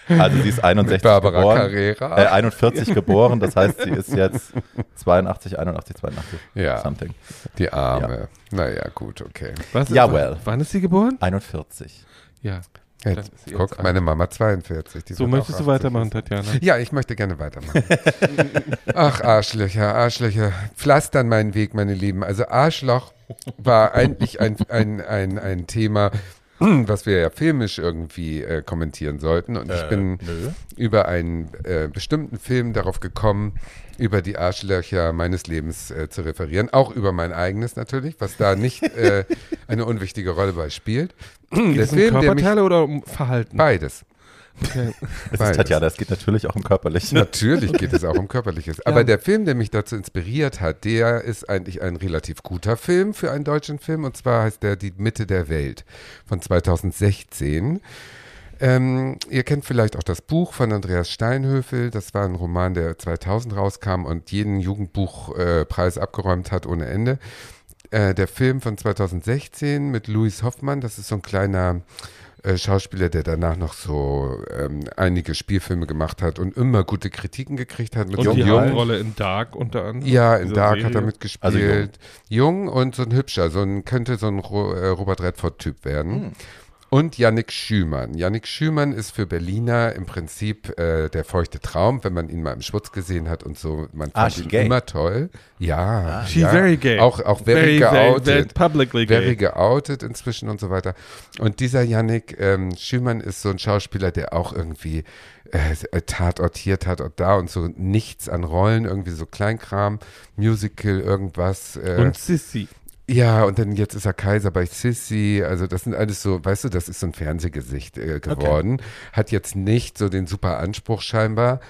Also sie ist 61 Mit Barbara geboren. Carrera. Äh, 41 geboren, das heißt, sie ist jetzt 82, 81, 82. Ja. Something. Die Arme. Naja, gut, okay. Was Ja, ist- well. Wann ist sie geboren? 41. Ja. Jetzt, sie guck, jetzt meine Mama 42. Die So möchtest du 80 weitermachen, jetzt. Tatjana? Ja, ich möchte gerne weitermachen. [LAUGHS] Ach, Arschlöcher, Arschlöcher. Pflastern meinen Weg, meine Lieben. Also Arschloch war eigentlich ein, ein, ein, ein Thema, was wir ja filmisch irgendwie äh, kommentieren sollten. Und ich bin nö. über einen äh, bestimmten Film darauf gekommen, über die Arschlöcher meines Lebens äh, zu referieren. Auch über mein eigenes natürlich, was da nicht [LAUGHS] äh, eine unwichtige Rolle bei spielt. Geht Der um Film, der mich Körperteile oder um Verhalten? beides. Okay. [LAUGHS] Es Beides. ist Tatjana, es geht natürlich auch um körperlich. Natürlich geht es auch um Körperliches. [LAUGHS] Aber der Film, der mich dazu inspiriert hat, der ist eigentlich ein relativ guter Film für einen deutschen Film. Und zwar heißt der Die Mitte der Welt von 2016. Ähm, ihr kennt vielleicht auch das Buch von Andreas Steinhöfel. Das war ein Roman, der 2000 rauskam und jeden Jugendbuchpreis äh, abgeräumt hat ohne Ende. Äh, der Film von 2016 mit Louis Hoffmann, das ist so ein kleiner äh, Schauspieler, der danach noch so ähm, einige Spielfilme gemacht hat und immer gute Kritiken gekriegt hat. Mit Und Jung die Jung. In Dark unter anderem. Ja, in Dark Serie. hat er mitgespielt. Also jung. jung. und so ein hübscher, so ein könnte so ein äh, Robert Redford-Typ werden. Und Yannick Schümann. Yannick Schümann ist für Berliner im Prinzip äh, der feuchte Traum, wenn man ihn mal im Schwutz gesehen hat und so. Man Ah, fand she ihn gay. immer toll. Ja. She's ja. very gay. Auch, auch very, very, very geoutet. publicly Very gay. geoutet inzwischen und so weiter. Und dieser Yannick ähm, Schümann ist so ein Schauspieler, der auch irgendwie äh, Tatort hier, Tatort da und so nichts an Rollen, irgendwie so Kleinkram, Musical, irgendwas. Äh, Und Sissy. Ja, und dann jetzt ist er Kaiser bei Sissy. Also das sind alles so, weißt du, das ist so ein Fernsehgesicht äh, geworden. Hat jetzt nicht so den super Anspruch scheinbar,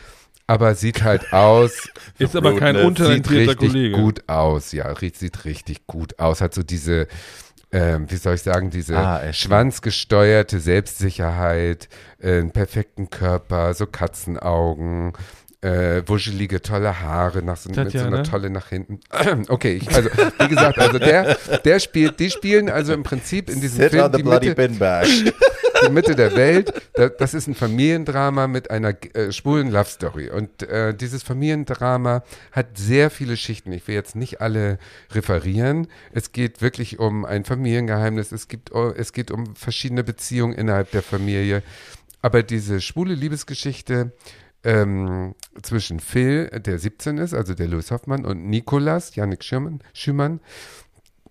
aber sieht halt aus, [LAUGHS] Ist aber kein Rudeness. sieht richtig Kollege. gut aus. Ja, sieht richtig gut aus. Hat so diese, ähm, wie soll ich sagen, diese Ah, schwanzgesteuerte Selbstsicherheit, äh, einen perfekten Körper, so Katzenaugen. Äh, wuschelige, tolle Haare, nach so, mit so Tatjana? einer Tolle nach hinten. [CLEARS THROAT] Okay, ich, also wie gesagt, also der, der spielt, die spielen also im Prinzip in diesem Sit Film on the die bloody Mitte, bin bag. [LAUGHS] die Mitte der Welt. das ist ein Familiendrama mit einer äh, schwulen Love Story. Und äh, dieses Familiendrama hat sehr viele Schichten. Ich will jetzt nicht alle referieren. Es geht wirklich um ein Familiengeheimnis. Es, gibt, oh, es geht um verschiedene Beziehungen innerhalb der Familie. Aber diese schwule Liebesgeschichte ähm, zwischen Phil, der 17 ist, also der Louis Hoffmann, und Nikolas, Janik Schümann, Schümann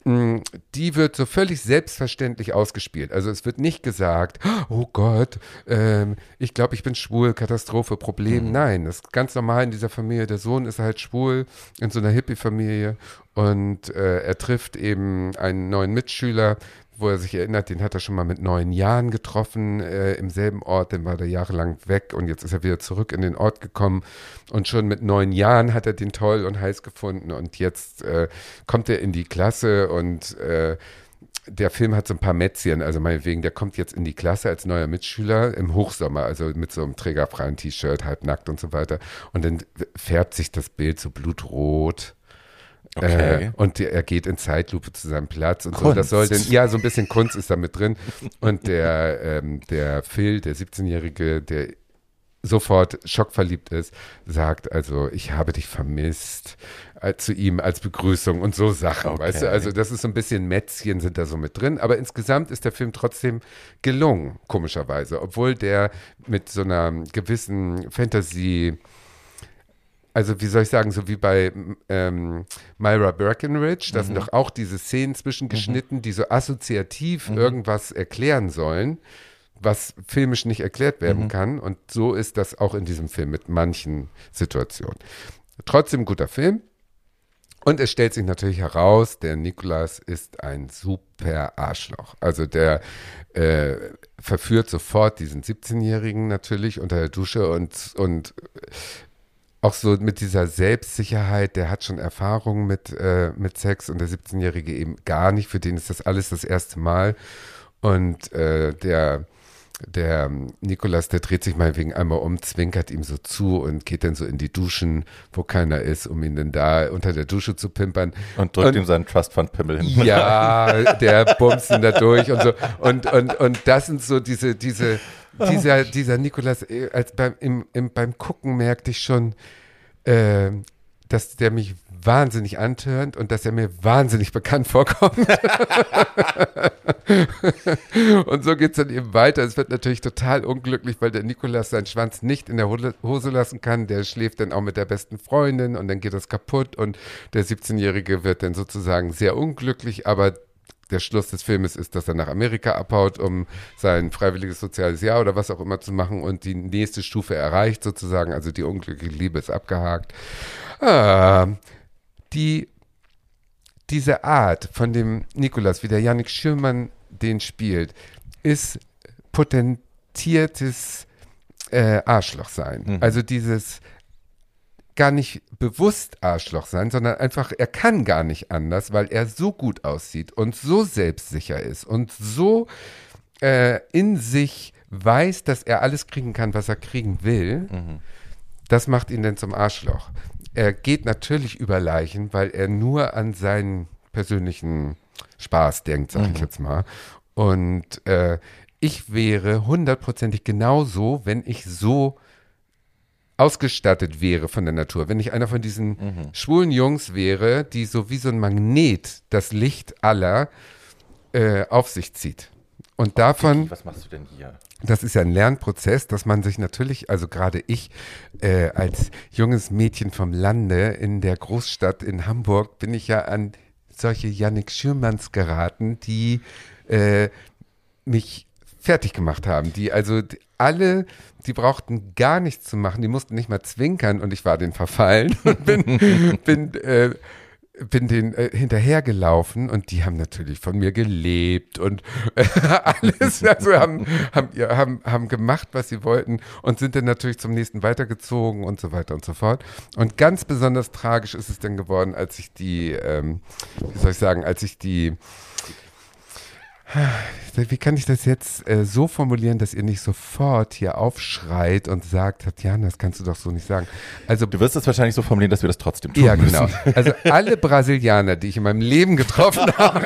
Mm, die wird so völlig selbstverständlich ausgespielt. Also es wird nicht gesagt, oh Gott, ähm, ich glaube, ich bin schwul, Katastrophe, Problem. Mhm. Nein, das ist ganz normal in dieser Familie. Der Sohn ist halt schwul in so einer Hippie-Familie und äh, er trifft eben einen neuen Mitschüler, wo er sich erinnert, den hat er schon mal mit neun Jahren getroffen äh, im selben Ort, dann war er jahrelang weg und jetzt ist er wieder zurück in den Ort gekommen und schon mit neun Jahren hat er den toll und heiß gefunden und jetzt äh, kommt er in die Klasse und äh, der Film hat so ein paar Mätzchen, also meinetwegen, der kommt jetzt in die Klasse als neuer Mitschüler im Hochsommer, also mit so einem trägerfreien T-Shirt, halb nackt und so weiter. Und dann färbt sich das Bild so blutrot Okay. Äh, und er geht in Zeitlupe zu seinem Platz und Kunst. so. Das soll denn, ja, so ein bisschen Kunst ist da mit drin. Und der, [LAUGHS] ähm, der Phil, der 17-Jährige, der sofort schockverliebt ist, sagt also, ich habe dich vermisst äh, zu ihm als Begrüßung und so Sachen, okay. weißt du? Also das ist so ein bisschen Mätzchen sind da so mit drin, aber insgesamt ist der Film trotzdem gelungen, komischerweise, obwohl der mit so einer gewissen Fantasie also wie soll ich sagen, so wie bei ähm, Myra Breckenridge, da mhm. sind doch auch diese Szenen zwischengeschnitten, mhm. die so assoziativ mhm. irgendwas erklären sollen, was filmisch nicht erklärt werden mhm. kann. Und so ist das auch in diesem Film mit manchen Situationen. Trotzdem guter Film. Und es stellt sich natürlich heraus, der Nikolas ist ein super Arschloch. Also der äh, verführt sofort diesen 17-Jährigen natürlich unter der Dusche und, und auch so mit dieser Selbstsicherheit, der hat schon Erfahrungen mit, äh, mit Sex und der 17-Jährige eben gar nicht, für den ist das alles das erste Mal. Und äh, der, der Nikolas, der dreht sich mal wegen einmal um, zwinkert ihm so zu und geht dann so in die Duschen, wo keiner ist, um ihn dann da unter der Dusche zu pimpern. Und drückt und, ihm seinen Trust Fund Pimmel hin. Ja, [LAUGHS] der bumst ihn da durch und so. Und, und, und das sind so diese, diese, dieser, dieser Nikolas, äh, als beim, im, im, beim Gucken merkte ich schon, äh, dass der mich wahnsinnig antörnt und dass er mir wahnsinnig bekannt vorkommt. [LAUGHS] und so geht es dann eben weiter. Es wird natürlich total unglücklich, weil der Nikolas seinen Schwanz nicht in der Hose lassen kann. Der schläft dann auch mit der besten Freundin und dann geht das kaputt und der 17-Jährige wird dann sozusagen sehr unglücklich, aber der Schluss des Filmes ist, dass er nach Amerika abhaut, um sein freiwilliges soziales Jahr oder was auch immer zu machen und die nächste Stufe erreicht sozusagen, also die unglückliche Liebe ist abgehakt. Ah, die, diese Art von dem Nikolas, wie der Yannick Schürmann den spielt, ist potentiertes äh, Arschloch sein. Mhm. Also dieses gar nicht bewusst Arschloch sein, sondern einfach, er kann gar nicht anders, weil er so gut aussieht und so selbstsicher ist und so äh, in sich weiß, dass er alles kriegen kann, was er kriegen will. Mhm. Das macht ihn dann zum Arschloch. Er geht natürlich über Leichen, weil er nur an seinen persönlichen Spaß denkt, sag mhm. ich jetzt mal. Und äh, ich wäre hundertprozentig genauso, wenn ich so ausgestattet wäre von der Natur, wenn ich einer von diesen mhm. schwulen Jungs wäre, die so wie so ein Magnet das Licht aller äh, auf sich zieht. Und davon. Was machst du denn hier? Das ist ja ein Lernprozess, dass man sich natürlich, also gerade ich äh, als junges Mädchen vom Lande in der Großstadt in Hamburg, bin ich ja an solche Yannick Schürmanns geraten, die äh, mich fertig gemacht haben, die also alle, die brauchten gar nichts zu machen, die mussten nicht mal zwinkern und ich war den verfallen [LAUGHS] und bin, bin, äh, bin den äh, hinterhergelaufen und die haben natürlich von mir gelebt und äh, [LAUGHS] alles, also haben, haben, haben, haben gemacht, was sie wollten und sind dann natürlich zum nächsten weitergezogen und so weiter und so fort. Und ganz besonders tragisch ist es dann geworden, als ich die, ähm, wie soll ich sagen, als ich die Wie kann ich das jetzt äh, so formulieren, dass ihr nicht sofort hier aufschreit und sagt, Tatjana, das kannst du doch so nicht sagen. Also Du wirst es wahrscheinlich so formulieren, dass wir das trotzdem tun ja, müssen. genau. Also alle Brasilianer, die ich in meinem Leben getroffen [LAUGHS] habe,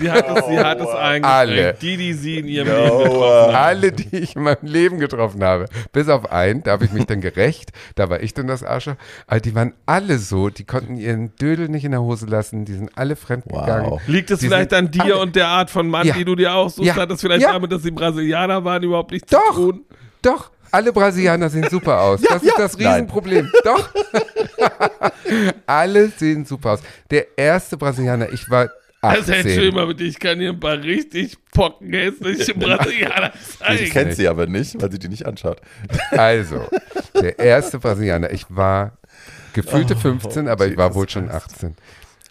Sie hat es, sie hat es eingeschränkt. Alle. Die, die sie in ihrem No, Leben getroffen hat. alle, die ich in meinem Leben getroffen habe, bis auf einen, da habe ich mich dann gerecht, da war ich dann das Arschloch, aber die waren alle so, die konnten ihren Dödel nicht in der Hose lassen, die sind alle fremdgegangen. Wow. Liegt es Die vielleicht an dir alle- und der Art von Mann, Ja. die du dir aussuchst? Ja. Hat das vielleicht Ja. damit, dass sie Brasilianer waren, überhaupt nichts Doch. zu tun? Doch, alle Brasilianer sehen super aus. das ist das Nein. Riesenproblem. Doch. [LAUGHS] alle sehen super aus. Der erste Brasilianer, ich war Also entschuldige 18. mal bitte, ich kann hier ein paar richtig pockenhässliche [LAUGHS] Brasilianer zeigen. Ich kenne sie aber nicht, weil sie die nicht anschaut. Also, der erste Brasilianer, ich war gefühlte 15, aber ich war wohl schon Christ. 18.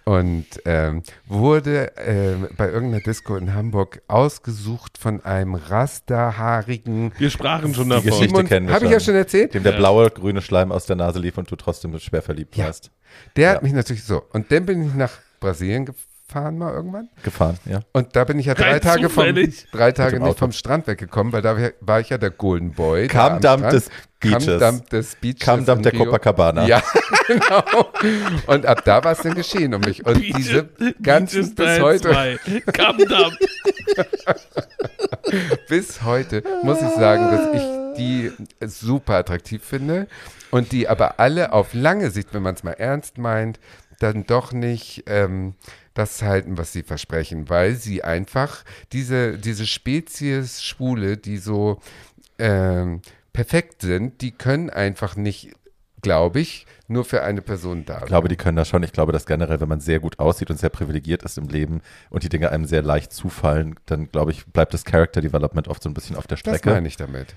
Und ähm, wurde ähm, bei irgendeiner Disco in Hamburg ausgesucht von einem rasterhaarigen Wir sprachen schon Die davon. Geschichte Simon, kennen wir habe ich ja schon erzählt. Dem der Ja. blaue, grüne Schleim aus der Nase lief und du trotzdem schwer verliebt Ja. warst. Der Ja. hat mich natürlich so. Und dann bin ich nach Brasilien gefahren mal irgendwann. Gefahren, ja. Und da bin ich ja drei Rein Tage, vom, drei Tage nicht Auto. vom Strand weggekommen, weil da war ich ja der Golden Boy. Strand. des Beaches. Dump des Beaches. Kam Dump in der Rio. Copacabana. Ja, [LAUGHS] genau. Und ab da war es dann geschehen um mich. Und diese ganzen bis heute, Kamdam. [LAUGHS] bis heute muss ich sagen, dass ich die super attraktiv finde und die aber alle auf lange Sicht, wenn man es mal ernst meint, dann doch nicht ähm, das halten, was sie versprechen, weil sie einfach diese, diese Spezies Schwule, die so ähm, perfekt sind, die können einfach nicht, glaube ich, nur für eine Person da Ich glaube, die können das schon. Ich glaube, dass generell, wenn man sehr gut aussieht und sehr privilegiert ist im Leben und die Dinge einem sehr leicht zufallen, dann glaube ich, bleibt das Character Development oft so ein bisschen auf der Das Strecke. meine ich damit.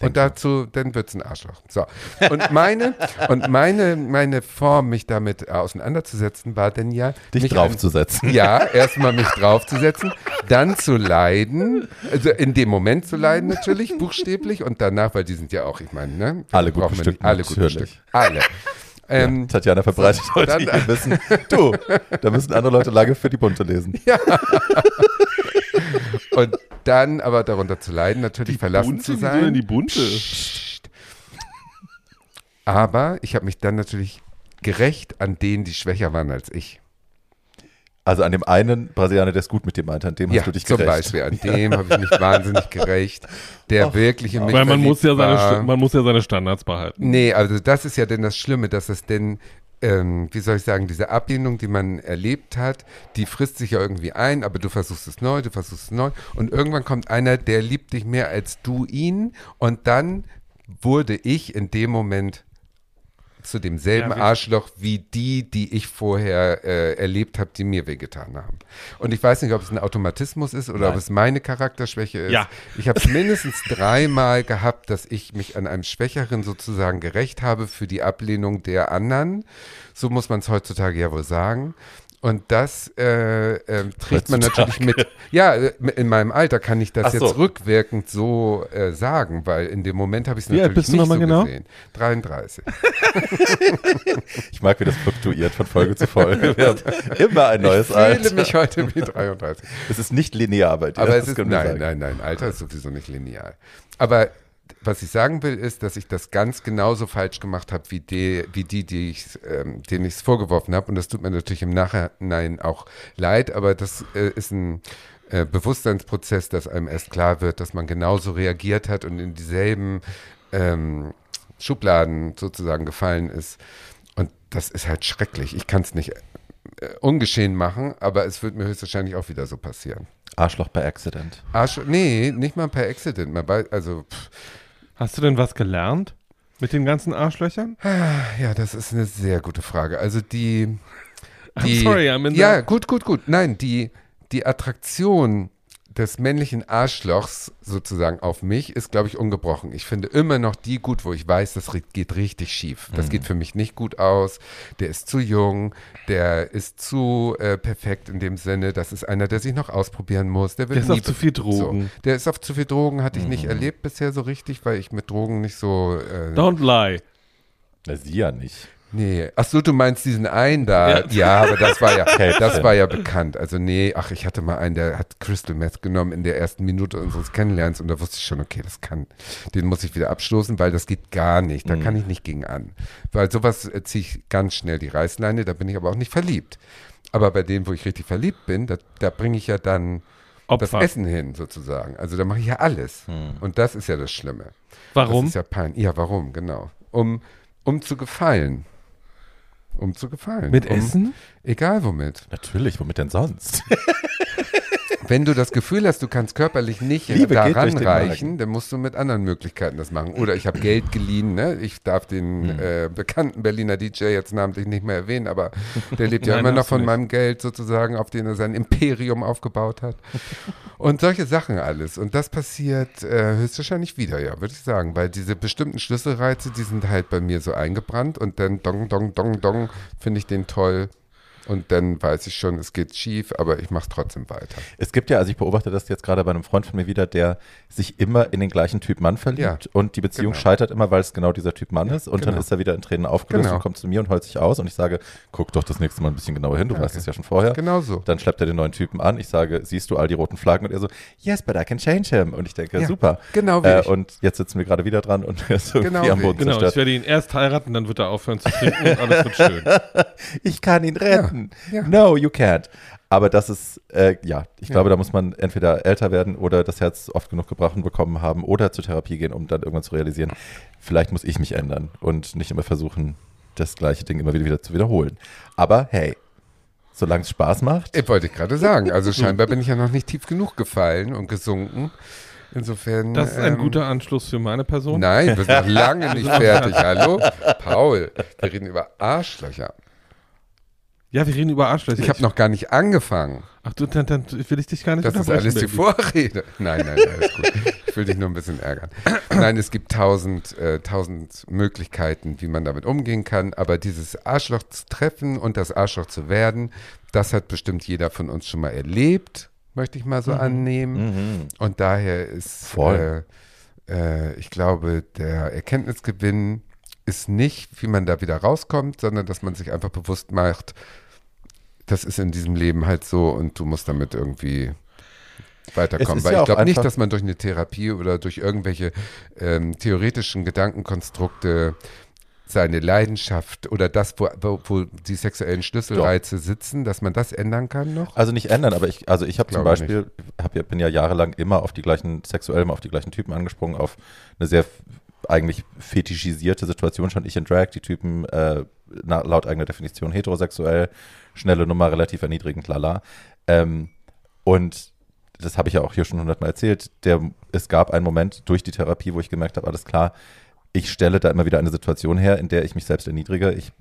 Und dazu, dann wird es ein Arschloch. So. Und meine, und meine, meine Form, mich damit auseinanderzusetzen, war denn ja. Dich mich draufzusetzen. An, ja, erstmal mich draufzusetzen, dann zu leiden, also in dem Moment zu leiden natürlich, buchstäblich, und danach, weil die sind ja auch, ich meine, ne? Alle gut bestückt, Alle gut bestückt. Alle. Ähm, ja, Tatjana verbreitet heute dann- ihr Wissen. Du, da müssen andere Leute lange für die Bunte lesen. [LAUGHS] und dann aber darunter zu leiden, natürlich verlassen zu Wieso sein. die bunte? Psst. Aber ich habe mich dann natürlich gerecht an denen, die schwächer waren als ich. Also an dem einen Brasilianer, der es gut mit dir meinte, an dem Ja, hast du dich zum gerecht. Beispiel. An [LAUGHS] dem habe ich mich wahnsinnig gerecht, der wirklich in mich Weil man muss, ja seine, man muss ja seine Standards behalten. Nee, also das ist ja denn das Schlimme, dass es denn, ähm, wie soll ich sagen, diese Ablehnung, die man erlebt hat, die frisst sich ja irgendwie ein, aber du versuchst es neu, du versuchst es neu. Und irgendwann kommt einer, der liebt dich mehr als du ihn. Und dann wurde ich in dem Moment zu demselben Ja, Arschloch wie die, die ich vorher äh, erlebt habe, die mir wehgetan haben. Und ich weiß nicht, ob es ein Automatismus ist oder ob Nein. es meine Charakterschwäche ist. Ja. Ich habe es mindestens [LAUGHS] dreimal gehabt, dass ich mich an einem Schwächeren sozusagen gerecht habe für die Ablehnung der anderen. So muss man es heutzutage ja wohl sagen. Und das äh, äh, trägt man natürlich mit. Ja, äh, in meinem Alter kann ich das so. jetzt rückwirkend so äh, sagen, weil in dem Moment habe ich es natürlich bist du nicht noch mal so genau? gesehen. 33. [LAUGHS] Ich mag, wie das fluktuiert von Folge zu Folge. [LAUGHS] Wir haben Immer ein neues ich fühle Alter. mich heute wie 33. Es ist nicht linear bei dir. Aber es ist, nein, nein, nein, Alter ist sowieso nicht linear. Aber was ich sagen will, ist, dass ich das ganz genauso falsch gemacht habe, wie die, wie die, die ich, ähm, denen ich es vorgeworfen habe. Und das tut mir natürlich im Nachhinein auch leid, aber das äh, ist ein äh, Bewusstseinsprozess, dass einem erst klar wird, dass man genauso reagiert hat und in dieselben ähm, Schubladen sozusagen gefallen ist. Und das ist halt schrecklich. Ich kann es nicht äh, ungeschehen machen, aber es wird mir höchstwahrscheinlich auch wieder so passieren. Arschloch bei Accident. Arsch, nee, nicht mal per Accident. Also, pff, Hast du denn was gelernt mit den ganzen Arschlöchern? ja, das ist eine sehr gute Frage. Also die, [LAUGHS] I'm die sorry, I'm in ja, gut, gut, gut. Nein, die, die Attraktion des männlichen Arschlochs sozusagen auf mich ist, glaube ich, ungebrochen. Ich finde immer noch die gut, wo ich weiß, das geht richtig schief. Das geht für mich nicht gut aus. Der ist zu jung, der ist zu äh, perfekt in dem Sinne. Das ist einer, der sich noch ausprobieren muss. Der, wird Der ist auf zu viel Drogen. So. Der ist auf zu viel Drogen, hatte ich nicht erlebt bisher so richtig, weil ich mit Drogen nicht so. Äh, Don't lie. Na, sie ja nicht. Nee, ach so, du meinst diesen einen da. Ja, Ja. aber das war ja, [LAUGHS] das war ja bekannt. Also nee, ach, ich hatte mal einen, der hat Crystal Meth genommen in der ersten Minute unseres Kennenlernens und da wusste ich schon, okay, das kann, den muss ich wieder abstoßen, weil das geht gar nicht. Da kann ich nicht gegen an. Weil sowas äh, ziehe ich ganz schnell die Reißleine, da bin ich aber auch nicht verliebt. Aber bei denen, wo ich richtig verliebt bin, da, da bringe ich ja dann das Opfer. Essen hin, sozusagen. Also da mache ich ja alles. Und das ist ja das Schlimme. Warum? Das ist ja peinlich. Ja, warum, genau. Um, um zu gefallen. Um zu gefallen. Mit um, Essen? Egal womit. Natürlich, womit denn sonst? [LAUGHS] Wenn du das Gefühl hast, du kannst körperlich nicht Liebe da geht durch den ranreichen, Magen. dann musst du mit anderen Möglichkeiten das machen. Oder ich habe Geld geliehen, ne? Ich darf den Hm. äh, bekannten Berliner DJ jetzt namentlich nicht mehr erwähnen, aber der lebt [LAUGHS] ja Nein, immer noch von nicht. meinem Geld sozusagen, auf den er sein Imperium aufgebaut hat. [LAUGHS] Und solche Sachen alles. Und das passiert äh, höchstwahrscheinlich wieder, ja, würde ich sagen. Weil diese bestimmten Schlüsselreize, die sind halt bei mir so eingebrannt und dann dong, dong, dong, dong, finde ich den toll. Und dann weiß ich schon, es geht schief, aber ich mache es trotzdem weiter. Es gibt ja, also ich beobachte das jetzt gerade bei einem Freund von mir wieder, der sich immer in den gleichen Typ Mann verliebt Ja, und die Beziehung genau. scheitert immer, weil es genau dieser Typ Mann ist und dann genau. ist er wieder in Tränen aufgelöst Genau. und kommt zu mir und heult sich aus und ich sage, guck doch das nächste Mal ein bisschen genauer hin, du weißt es ja schon vorher. Genau so. Dann schleppt er den neuen Typen an, ich sage, siehst du all die roten Flaggen und er so, yes, but I can change him und ich denke, Ja, super. genau wie äh, ich. Und jetzt sitzen wir gerade wieder dran und er ist irgendwie Genau am Boden Genau, ich werde ihn erst heiraten, dann wird er aufhören zu trinken und alles wird schön. [LAUGHS] Ich kann ihn retten. Ja, ja. No, you can't. Aber das ist, äh, ja, ich glaube, da muss man entweder älter werden oder das Herz oft genug gebrochen bekommen haben oder zur Therapie gehen, um dann irgendwann zu realisieren, vielleicht muss ich mich ändern und nicht immer versuchen, das gleiche Ding immer wieder, wieder zu wiederholen. Aber hey, solange es Spaß macht, Ich wollte ich gerade sagen. Also scheinbar bin ich ja noch nicht tief genug gefallen und gesunken. Insofern. Das ist ein ähm, guter Anschluss für meine Person. Nein, wir sind noch [LAUGHS] lange nicht fertig. Hallo? Paul, wir reden über Arschlöcher. Ja, wir reden über Arschlöcher. Ich habe noch gar nicht angefangen. Ach du, dann, dann will ich dich gar nicht Das ist alles die. Vorrede. Nein, nein, alles gut. Ich will dich nur ein bisschen ärgern. Nein, es gibt tausend, äh, tausend Möglichkeiten, wie man damit umgehen kann. Aber dieses Arschloch zu treffen und das Arschloch zu werden, das hat bestimmt jeder von uns schon mal erlebt, möchte ich mal so annehmen. mhm. Und daher ist, Voll. äh, äh, ich glaube, der Erkenntnisgewinn ist nicht, wie man da wieder rauskommt, sondern dass man sich einfach bewusst macht, das ist in diesem Leben halt so und du musst damit irgendwie weiterkommen. Weil ja ich glaube nicht, dass man durch eine Therapie oder durch irgendwelche ähm, theoretischen Gedankenkonstrukte seine Leidenschaft oder das, wo, wo, die sexuellen Schlüsselreize sitzen, dass man das ändern kann noch? Also nicht ändern, aber ich, also ich habe zum Beispiel, hab bin ja jahrelang immer auf die gleichen, sexuell immer auf die gleichen Typen angesprungen, auf eine sehr eigentlich fetischisierte Situation schon ich in Drag, die Typen äh, laut eigener Definition heterosexuell, schnelle Nummer, relativ erniedrigend, lala. Ähm, und das habe ich ja auch hier schon hundertmal erzählt, der, es gab einen Moment durch die Therapie, wo ich gemerkt habe, alles klar, ich stelle da immer wieder eine Situation her, in der ich mich selbst erniedrige, ich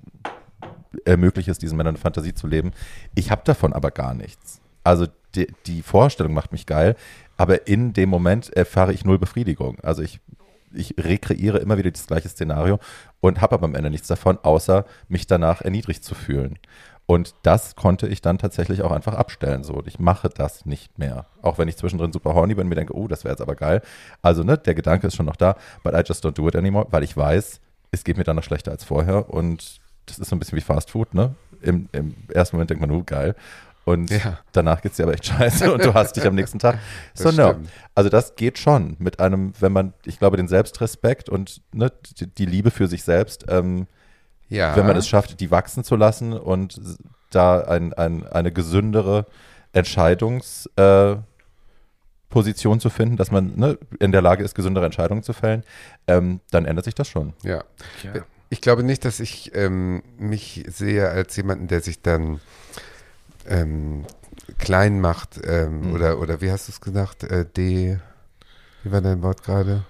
ermögliche es diesen Männern eine Fantasie zu leben. Ich habe davon aber gar nichts. Also die, die Vorstellung macht mich geil, aber in dem Moment erfahre ich null Befriedigung. Also ich, ich rekreiere immer wieder das gleiche Szenario und habe aber am Ende nichts davon, außer mich danach erniedrigt zu fühlen. Und das konnte ich dann tatsächlich auch einfach abstellen. So, ich mache das nicht mehr. Auch wenn ich zwischendrin super horny bin und mir denke, oh, das wäre jetzt aber geil. Also, ne, der Gedanke ist schon noch da, but I just don't do it anymore, weil ich weiß, es geht mir dann noch schlechter als vorher. Und das ist so ein bisschen wie Fast Food, ne? Im, im ersten Moment denkt man, oh, geil. Und Ja. danach geht es dir aber echt scheiße und du [LAUGHS] hast dich am nächsten Tag. So, no. Also das geht schon mit einem, wenn man, ich glaube, den Selbstrespekt und ne, die, die Liebe für sich selbst, ähm, Ja. wenn man es schafft, die wachsen zu lassen und da ein, ein, eine gesündere Entscheidungsposition äh, Position zu finden, dass man ne, in der Lage ist, gesündere Entscheidungen zu fällen, ähm, dann ändert sich das schon. Ja. Ja. Ich glaube nicht, dass ich ähm, mich sehe als jemanden, der sich dann ähm, klein macht ähm, Hm. oder, oder wie hast du es gesagt? Äh, de, wie war dein Wort gerade?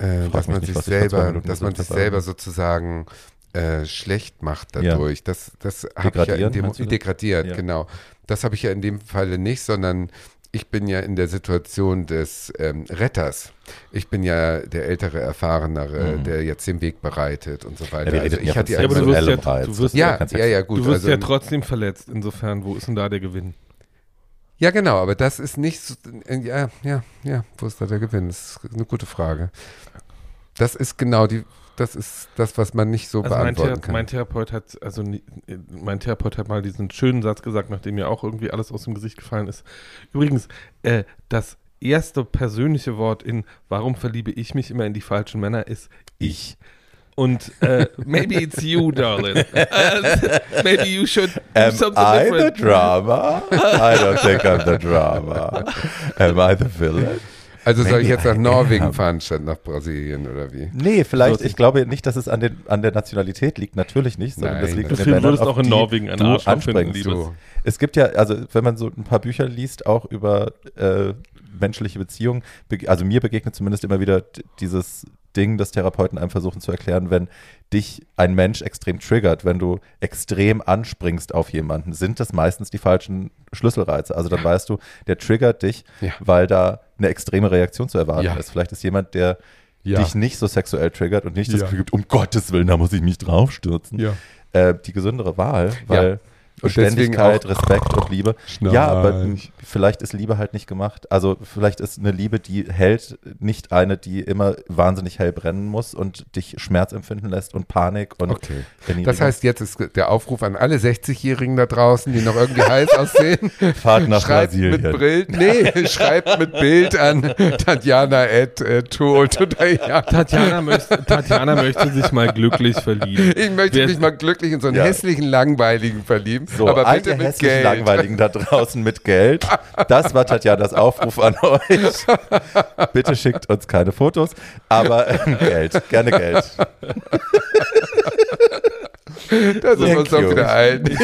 Äh, dass man nicht, sich selber, dass man sich selber sozusagen äh, schlecht macht Ja. dadurch. Das, das habe ich ja in dem degradiert, Ja. genau. Das habe ich ja in dem Falle nicht, sondern ich bin ja in der Situation des ähm, Retters. Ich bin ja der ältere, erfahrenere, Mhm. der jetzt den Weg bereitet und so weiter. Ja, also ich ja hatte ja, aber du wirst ja- du wirst ja, ja, ja, gut. du wirst also, ja trotzdem verletzt. Insofern, wo ist denn da der Gewinn? ja, genau, aber das ist nicht so, äh, ja, ja, ja, wo ist da der Gewinn? Das ist eine gute Frage. Das ist genau die, das ist das, was man nicht so Also mein, beantworten Thera kann. mein Therapeut hat, also mein Therapeut hat mal diesen schönen Satz gesagt, nachdem mir auch irgendwie alles aus dem Gesicht gefallen ist. Übrigens, äh, das erste persönliche Wort in Warum verliebe ich mich immer in die falschen Männer ist ich. Und äh, [LAUGHS] maybe it's you, darling. Äh, [LAUGHS] maybe you should do Am something I the different. drama? I don't think I'm the drama. [LAUGHS] Am I the villain? Also soll ich jetzt nach Norwegen fahren statt nach Brasilien oder wie? Nee, vielleicht, So- ich glaube nicht, dass es an, den, an der Nationalität liegt, natürlich nicht, sondern Nein, das liegt Du an den würdest auch in Norwegen einen Arschloch finden. Liebes. So. Es gibt ja, also wenn man so ein paar Bücher liest, auch über äh, menschliche Beziehungen, beg- also mir begegnet zumindest immer wieder dieses Ding, das Therapeuten einem versuchen zu erklären, wenn dich ein Mensch extrem triggert, wenn du extrem anspringst auf jemanden, sind das meistens die falschen Schlüsselreize. Also dann weißt du, der triggert dich, Ja. weil da eine extreme Reaktion zu erwarten Ja. ist. Vielleicht ist jemand, der Ja. dich nicht so sexuell triggert und nicht das Ja. Gefühl gibt, um Gottes Willen, da muss ich mich draufstürzen. Ja. Äh, die gesündere Wahl, weil Und Beständigkeit, auch- Respekt und Liebe. [LAUGHS] Ja, aber Schnarch. vielleicht ist Liebe halt nicht gemacht. Also vielleicht ist eine Liebe, die hält, nicht eine, die immer wahnsinnig hell brennen muss und dich Schmerz empfinden lässt und Panik und Okay. Das heißt, jetzt ist der Aufruf an alle 60-Jährigen da draußen, die noch irgendwie heiß aussehen. [LAUGHS] Fahrt nach schreibt Brasilien. mit Bild, nee, [LAUGHS] schreibt mit Bild an Tatjana at äh. Tatjana möchte, Tatjana möchte sich mal glücklich verlieben. Ich möchte Wer- mich mal glücklich in so einen Ja. hässlichen Langweiligen verlieben, So, aber all bitte ihr mit hässlichen Geld. Langweiligen da draußen mit Geld. Das war Tatjanas Aufruf an euch. Bitte schickt uns keine Fotos, aber ähm, Geld, gerne Geld. Da sind wir uns doch you. wieder einig.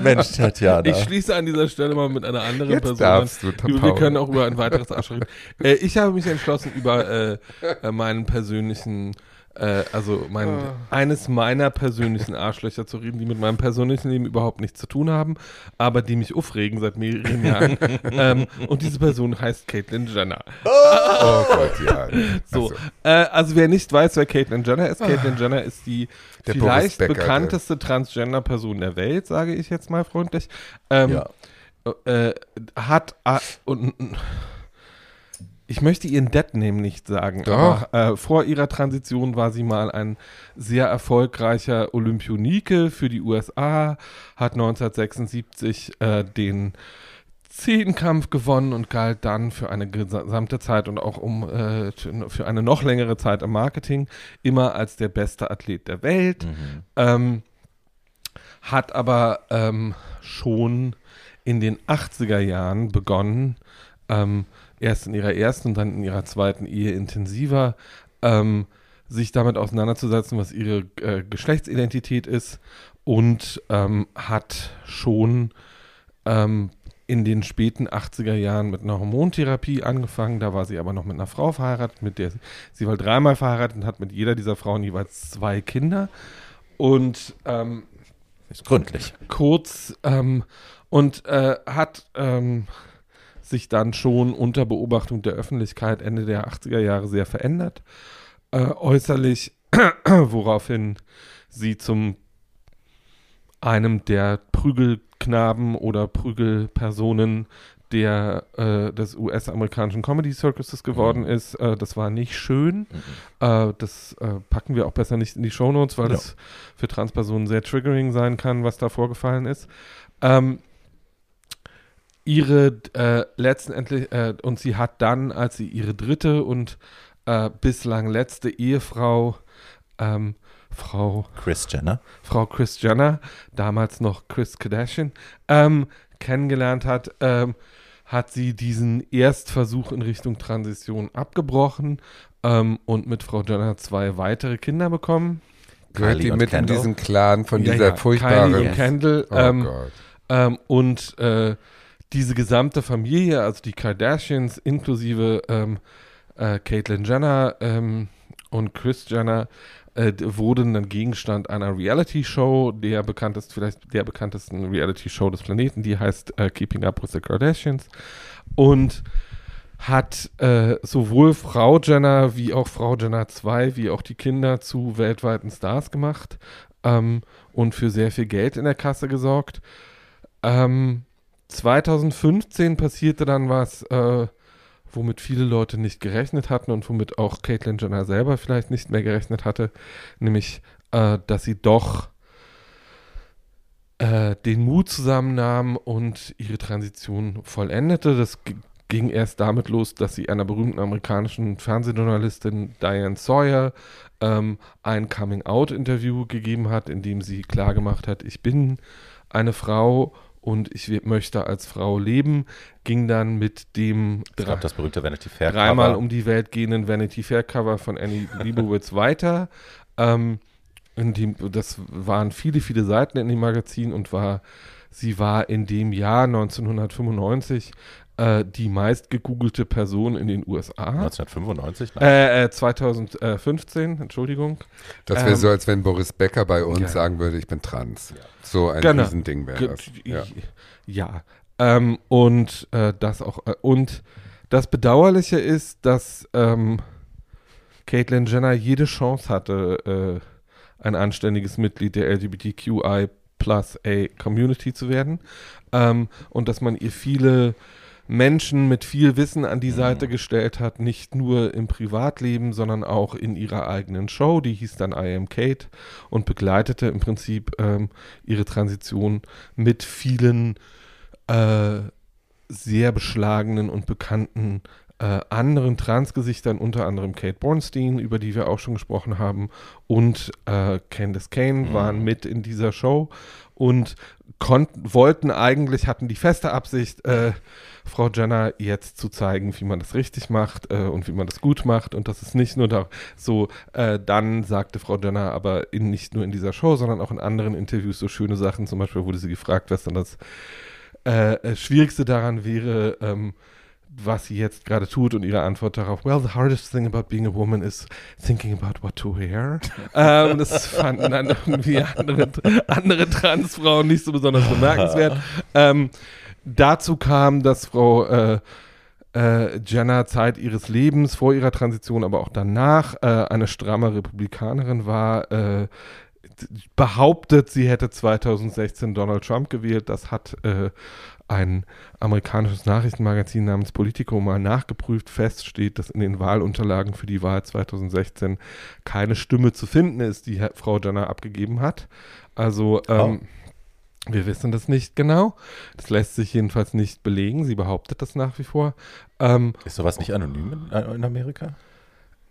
Mensch, Tatjana. Ich schließe an dieser Stelle mal mit einer anderen Jetzt Person darfst du, Wir, wir können auch über ein weiteres Arschloch reden. Äh, ich habe mich entschlossen, über äh, äh, meinen persönlichen, äh, also mein, eines meiner persönlichen [LAUGHS] Arschlöcher zu reden, die mit meinem persönlichen Leben überhaupt nichts zu tun haben, aber die mich aufregen seit mehreren Jahren. [LAUGHS] ähm, und diese Person heißt Caitlyn Jenner. Oh Gott, ja. So, Also, äh, also wer nicht weiß, wer Caitlyn Jenner ist, Caitlyn Jenner ist die Der vielleicht Becker, bekannteste Transgender-Person der Welt, sage ich jetzt mal freundlich. Ähm, ja. äh, hat äh, und ich möchte ihren Dead-Name nicht sagen, Doch. aber äh, vor ihrer Transition war sie mal ein sehr erfolgreicher Olympionike für die USA, hat 1976 äh, den Zehnkampf gewonnen und galt dann für eine gesamte Zeit und auch um äh, für eine noch längere Zeit im Marketing immer als der beste Athlet der Welt. Mhm. Ähm, hat aber ähm, schon in den 80er Jahren begonnen, ähm, erst in ihrer ersten und dann in ihrer zweiten Ehe intensiver, ähm, sich damit auseinanderzusetzen, was ihre äh, Geschlechtsidentität ist und ähm, hat schon ähm, in den späten 80er Jahren mit einer Hormontherapie angefangen. Da war sie aber noch mit einer Frau verheiratet, mit der sie, sie war dreimal verheiratet und hat mit jeder dieser Frauen jeweils zwei Kinder. Und ähm, Ist gründlich. kurz ähm, und äh, hat ähm, sich dann schon unter Beobachtung der Öffentlichkeit Ende der 80er Jahre sehr verändert. Äh, äußerlich, [CLEARS THROAT] woraufhin sie zum einem der Prügelknaben oder Prügelpersonen der äh, des US-amerikanischen Comedy Circuses geworden Mhm. ist. Äh, das war nicht schön. Äh, das äh, packen wir auch besser nicht in die Shownotes, weil Ja. das für Transpersonen sehr triggering sein kann, was da vorgefallen ist. Ähm, ihre äh, letztendlich, äh, und sie hat dann, als sie ihre dritte und äh, bislang letzte Ehefrau, ähm, Frau Chris Jenner. Frau Chris Jenner, damals noch Chris Kardashian, ähm, kennengelernt hat, ähm, hat sie diesen Erstversuch in Richtung Transition abgebrochen ähm, und mit Frau Jenner zwei weitere Kinder bekommen. Gehört Kylie die und mit in Kendall? diesen Clan von Ja, dieser ja, furchtbaren. Kylie und Kendall. oh ähm, Gott. ähm, und äh, diese gesamte Familie, also die Kardashians inklusive ähm, äh, Caitlyn Jenner ähm, und Chris Jenner, äh, wurden dann Gegenstand einer Reality-Show, der bekanntest, vielleicht der bekanntesten Reality-Show des Planeten, die heißt äh, Keeping Up with the Kardashians. Und hat äh, sowohl Frau Jenner wie auch Frau Jenner 2 wie auch die Kinder zu weltweiten Stars gemacht ähm, und für sehr viel Geld in der Kasse gesorgt. Ähm, 2015 passierte dann was, äh, womit viele Leute nicht gerechnet hatten und womit auch Caitlyn Jenner selber vielleicht nicht mehr gerechnet hatte, nämlich, äh, dass sie doch äh, den Mut zusammennahm und ihre Transition vollendete. Das ging erst damit los, dass sie einer berühmten amerikanischen Fernsehjournalistin Diane Sawyer ähm, ein Coming-out-Interview gegeben hat, in dem sie klargemacht hat, ich bin eine Frau und ich möchte als Frau leben, ging dann mit dem ich glaub, das berühmte Vanity Fair dreimal um die Welt gehenden Vanity Fair Cover von Annie [LAUGHS] Leibovitz weiter. Ähm, in dem, das waren viele, viele Seiten in dem Magazin und war, sie war in dem Jahr 1995 äh, die meist gegoogelte Person in den USA. 1995? Äh, äh, 2015, Entschuldigung. Das wäre ähm, so, als wenn Boris Becker bei uns ja. sagen würde, ich bin trans. Ja. So ein genau. Riesending wäre das. Ja, ja. Ähm, und äh, das auch, äh, und das Bedauerliche ist, dass ähm, Caitlyn Jenner jede Chance hatte, äh, ein anständiges Mitglied der LGBTQI plus A Community zu werden. Ähm, und dass man ihr viele Menschen mit viel Wissen an die Seite mhm. gestellt hat, nicht nur im Privatleben, sondern auch in ihrer eigenen Show, die hieß dann I Am Kate und begleitete im Prinzip ähm, ihre Transition mit vielen äh, sehr beschlagenen und bekannten äh, anderen Transgesichtern, unter anderem Kate Bornstein, über die wir auch schon gesprochen haben, und äh, Candace Kane mhm. waren mit in dieser Show und konnten, wollten eigentlich, hatten die feste Absicht, äh, Frau Jenner jetzt zu zeigen, wie man das richtig macht äh, und wie man das gut macht. Und das ist nicht nur da so, äh, dann sagte Frau Jenner aber in, nicht nur in dieser Show, sondern auch in anderen Interviews so schöne Sachen. Zum Beispiel wurde sie gefragt, was dann das äh, äh Schwierigste daran wäre, ähm, was sie jetzt gerade tut und ihre Antwort darauf, well, the hardest thing about being a woman is thinking about what to wear. [LAUGHS] ähm, das fanden dann irgendwie andere, andere Transfrauen nicht so besonders bemerkenswert. [LAUGHS] ähm, dazu kam, dass Frau äh, äh, Jenner Zeit ihres Lebens vor ihrer Transition, aber auch danach äh, eine stramme Republikanerin war, äh, behauptet, sie hätte 2016 Donald Trump gewählt. Das hat äh, ein amerikanisches Nachrichtenmagazin namens Politico mal nachgeprüft. Fest steht, dass in den Wahlunterlagen für die Wahl 2016 keine Stimme zu finden ist, die Frau Jenner abgegeben hat. Also ähm, oh. Wir wissen das nicht genau. Das lässt sich jedenfalls nicht belegen. Sie behauptet das nach wie vor. Ähm, ist sowas nicht anonym in, in Amerika?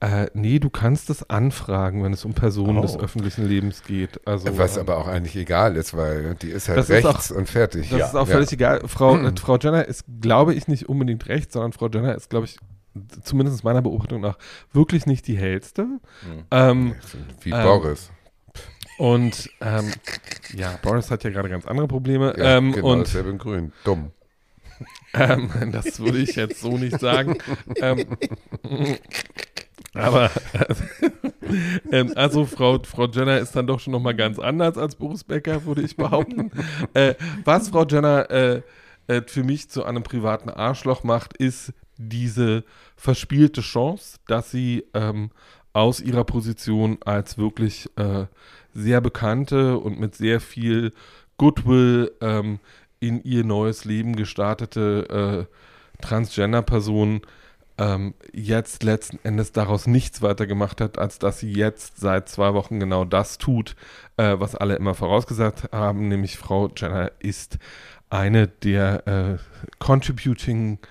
Äh, nee, du kannst es anfragen, wenn es um Personen oh. des öffentlichen Lebens geht. Also, Was ähm, aber auch eigentlich egal ist, weil die ist halt rechts auch, und fertig. Das ja. ist auch völlig ja. egal. Frau, [CLEARS THROAT] äh, Frau Jenner ist, glaube ich, nicht unbedingt rechts, sondern Frau Jenner ist, glaube ich, zumindest meiner Beobachtung nach, wirklich nicht die hellste. Mhm. Ähm, Wie ähm, Boris. Und ähm, ja, Boris hat ja gerade ganz andere Probleme. Ja, ähm, genau, und, dasselbe in Grün. Dumm. [LAUGHS] Ähm, das würde ich jetzt so nicht sagen. ähm, aber [LAUGHS] ähm, also Frau, Frau Jenner ist dann doch schon nochmal ganz anders als Boris Becker, würde ich behaupten. äh, was Frau Jenner äh, äh, für mich zu einem privaten Arschloch macht, ist diese verspielte Chance, dass sie ähm, aus ihrer Position als wirklich äh, sehr bekannte und mit sehr viel Goodwill ähm, in ihr neues Leben gestartete äh, Transgender-Person ähm, jetzt letzten Endes daraus nichts weiter gemacht hat, als dass sie jetzt seit zwei Wochen genau das tut, äh, was alle immer vorausgesagt haben, nämlich Frau Jenner ist eine der äh, Contributing äh,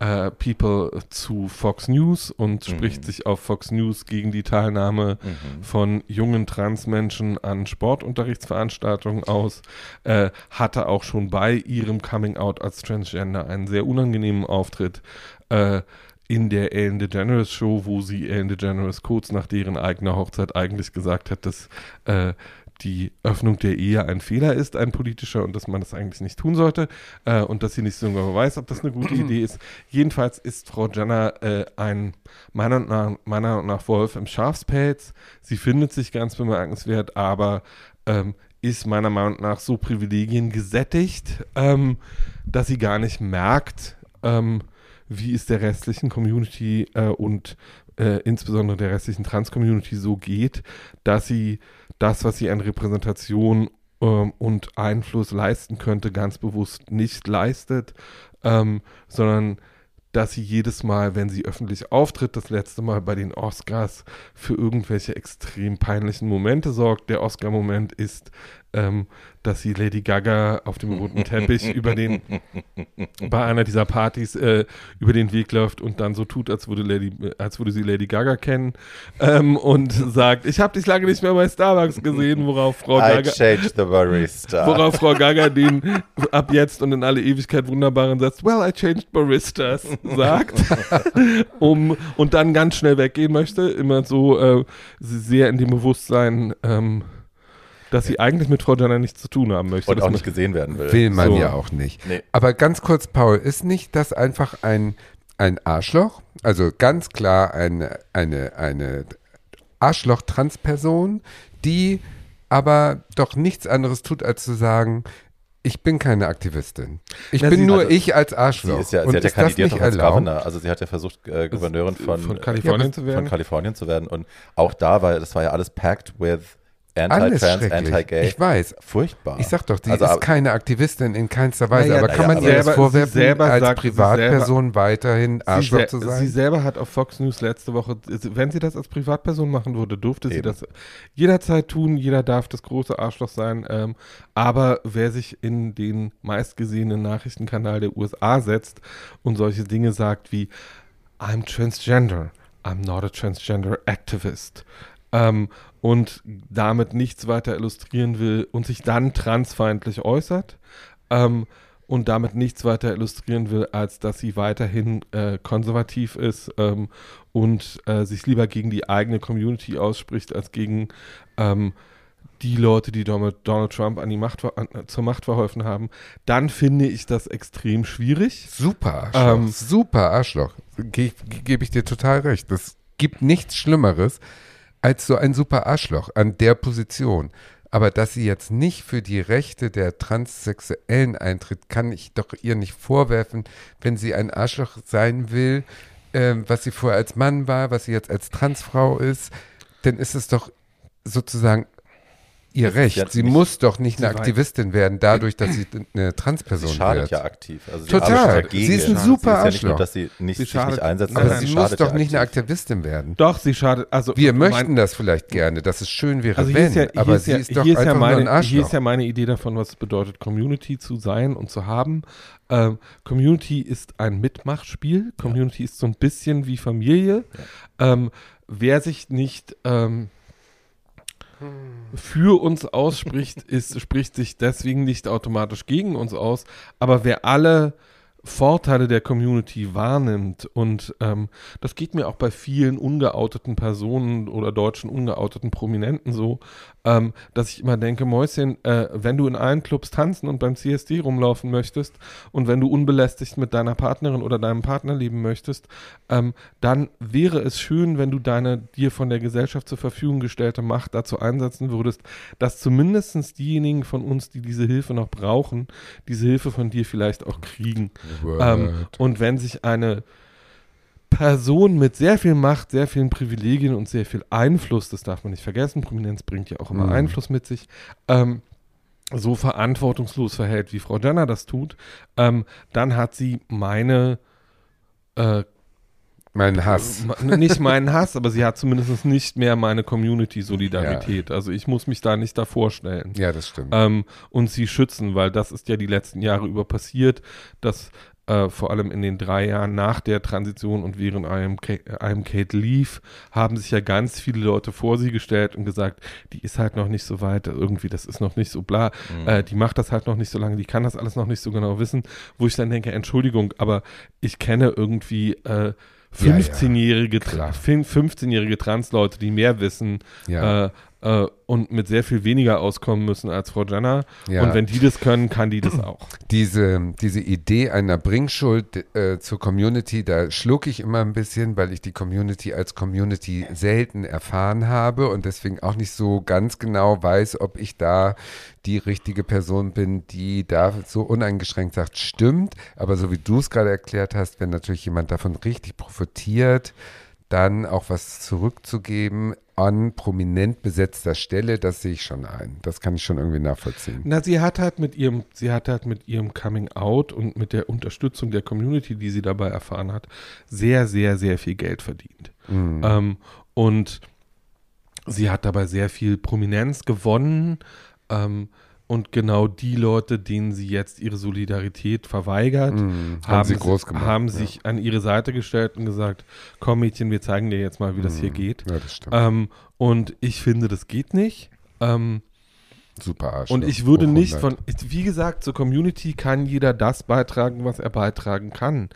People zu Fox News und mhm. spricht sich auf Fox News gegen die Teilnahme mhm. von jungen Transmenschen an Sportunterrichtsveranstaltungen aus, äh, hatte auch schon bei ihrem Coming Out als Transgender einen sehr unangenehmen Auftritt. Äh, in der Ellen DeGeneres Show, wo sie Ellen DeGeneres kurz nach deren eigener Hochzeit eigentlich gesagt hat, dass äh, die Öffnung der Ehe ein Fehler ist, ein politischer, und dass man das eigentlich nicht tun sollte äh, und dass sie nicht so genau weiß, ob das eine gute [CLEARS THROAT] Idee ist. Jedenfalls ist Frau Jenner äh, ein meiner Meinung nach, meiner nach Wolf im Schafspelz. Sie findet sich ganz bemerkenswert, aber ähm, ist meiner Meinung nach so Privilegien gesättigt, ähm, dass sie gar nicht merkt, ähm, wie es der restlichen Community äh, und äh, insbesondere der restlichen Trans-Community so geht, dass sie das, was sie an Repräsentation ähm, und Einfluss leisten könnte, ganz bewusst nicht leistet, ähm, sondern dass sie jedes Mal, wenn sie öffentlich auftritt, das letzte Mal bei den Oscars für irgendwelche extrem peinlichen Momente sorgt. Der Oscar-Moment ist, ähm, dass sie Lady Gaga auf dem roten Teppich [LAUGHS] über den, bei einer dieser Partys äh, über den Weg läuft und dann so tut, als würde, Lady, als würde sie Lady Gaga kennen ähm, und sagt, ich habe dich lange nicht mehr bei Starbucks gesehen, worauf Frau Gaga, changed the barista. [LAUGHS] worauf Frau Gaga den ab jetzt und in alle Ewigkeit wunderbaren Satz, well, I changed baristas, sagt, [LAUGHS] um, und dann ganz schnell weggehen möchte, immer so äh, sehr in dem Bewusstsein, ähm, dass sie eigentlich mit Frau Jenner nichts zu tun haben möchte. und auch nicht gesehen werden will. Will man So. ja auch nicht. Nee. Aber ganz kurz, Paul, ist nicht das einfach ein, ein Arschloch? Also ganz klar eine, eine, eine Arschloch-Transperson, die aber doch nichts anderes tut, als zu sagen, ich bin keine Aktivistin. Ich Na, bin sie- nur also, ich als Sie Arschloch. ist ja, Und sie hat ja kandidiert als erlaubt? Governor. Also sie hat ja versucht, äh, Gouverneurin von, von Kalifornien Ja, zu werden. von Kalifornien zu werden. Und auch da war, das war ja alles packed with anti-trans, schrecklich. anti-gay. Ich weiß. Furchtbar. Ich sag doch, sie Also, ist keine Aktivistin in keinster Weise. Naja, aber kann man aber ihr das selber- vorwerfen, sie selber als sagt, sie Privatperson weiterhin Arschloch sie, zu se- sein? sie selber hat auf Fox News letzte Woche, wenn sie das als Privatperson machen würde, durfte sie Eben. das jederzeit tun. Jeder darf das große Arschloch sein. Ähm, aber wer sich in den meistgesehenen Nachrichtenkanal der USA setzt und solche Dinge sagt wie I'm transgender, I'm not a transgender activist. Ähm, und damit nichts weiter illustrieren will und sich dann transfeindlich äußert, ähm, und damit nichts weiter illustrieren will, als dass sie weiterhin äh, konservativ ist ähm, und äh, sich lieber gegen die eigene Community ausspricht, als gegen ähm, die Leute, die Donald, Trump an die Macht, an, zur Macht verholfen haben, dann finde ich das extrem schwierig. Super Arschloch. Ähm, Super Arschloch. Ge Gebe ich dir total recht. Es gibt nichts Schlimmeres als so ein super Arschloch an der Position. Aber dass sie jetzt nicht für die Rechte der Transsexuellen eintritt, kann ich doch ihr nicht vorwerfen, wenn sie ein Arschloch sein will, ähm, was sie vorher als Mann war, was sie jetzt als Transfrau ist, dann ist es doch sozusagen ihr Recht. sie muss doch nicht eine Sie weiß- Aktivistin werden, dadurch, dass sie eine Transperson Sie schadet wird. ja aktiv. Also sie Total. Sie ist ein super ist ja nicht nur, Arschloch. dass sie, nicht, Sie sich schadet- nicht einsetzt, Aber sondern sie sie muss doch ja nicht eine aktiv. Aktivistin werden. Doch, sie schadet. Also Wir mein- möchten das vielleicht gerne, dass es schön wäre, Also wenn, ja, aber ist sie ja, ist doch hier ist einfach ja nur ein meine, hier Arschloch. ist ja meine Idee davon, was es bedeutet, Community zu sein und zu haben. Ähm, Community ist ein Mitmachspiel. Community ist so ein bisschen wie Familie. Ähm, wer sich nicht ähm, für uns ausspricht, ist, spricht sich deswegen nicht automatisch gegen uns aus. Aber wer alle Vorteile der Community wahrnimmt und ähm, das geht mir auch bei vielen ungeouteten Personen oder deutschen ungeouteten Prominenten so, ähm, dass ich immer denke, Mäuschen, äh, wenn du in allen Clubs tanzen und beim CSD rumlaufen möchtest und wenn du unbelästigt mit deiner Partnerin oder deinem Partner leben möchtest, ähm, dann wäre es schön, wenn du deine dir von der Gesellschaft zur Verfügung gestellte Macht dazu einsetzen würdest, dass zumindest diejenigen von uns, die diese Hilfe noch brauchen, diese Hilfe von dir vielleicht auch kriegen. Ähm, und wenn sich eine Person mit sehr viel Macht, sehr vielen Privilegien und sehr viel Einfluss, das darf man nicht vergessen, Prominenz bringt ja auch immer Mhm. Einfluss mit sich, ähm, so verantwortungslos verhält, wie Frau Jenner das tut, ähm, dann hat sie meine, äh, mein Hass. nicht meinen Hass, aber sie hat zumindest nicht mehr meine Community-Solidarität. Also ich muss mich da nicht davor stellen Ja, das stimmt. ähm, und sie schützen, weil das ist ja die letzten Jahre über passiert, dass äh, vor allem in den drei Jahren nach der Transition und während einem, Ka- einem Kate lief, haben sich ja ganz viele Leute vor sie gestellt und gesagt, die ist halt noch nicht so weit, irgendwie, das ist noch nicht so bla, Mhm. äh, die macht das halt noch nicht so lange, die kann das alles noch nicht so genau wissen, wo ich dann denke, Entschuldigung, aber ich kenne irgendwie äh, Ja, ja, 15-jährige klar. 15-jährige Trans-Leute, die mehr wissen ja, äh, äh, und mit sehr viel weniger auskommen müssen als Frau Jenner. ja. Und wenn die das können, kann die das [CLEARS THROAT] auch. diese, diese Idee einer Bringschuld äh, zur Community, da schluck ich immer ein bisschen, weil ich die Community als Community selten erfahren habe und deswegen auch nicht so ganz genau weiß, ob ich da die richtige Person bin, die da so uneingeschränkt sagt, stimmt. Aber so wie du es gerade erklärt hast, wenn natürlich jemand davon richtig profitiert, dann auch was zurückzugeben, an prominent besetzter Stelle, das sehe ich schon ein. Das kann ich schon irgendwie nachvollziehen. Na, sie hat halt mit ihrem, sie hat halt mit ihrem Coming Out und mit der Unterstützung der Community, die sie dabei erfahren hat, sehr, sehr, sehr viel Geld verdient. Mhm. Ähm, und sie hat dabei sehr viel Prominenz gewonnen. Ähm, und genau die Leute, denen sie jetzt ihre Solidarität verweigert, Mhm. haben, sie groß gemacht. haben ja. sich an ihre Seite gestellt und gesagt, komm Mädchen, wir zeigen dir jetzt mal, wie das hier Mhm. geht. Ja, das stimmt. Ähm, und ich finde, das geht nicht. Ähm, Super Arsch. und ich würde nicht von, wie gesagt, zur Community kann jeder das beitragen, was er beitragen kann.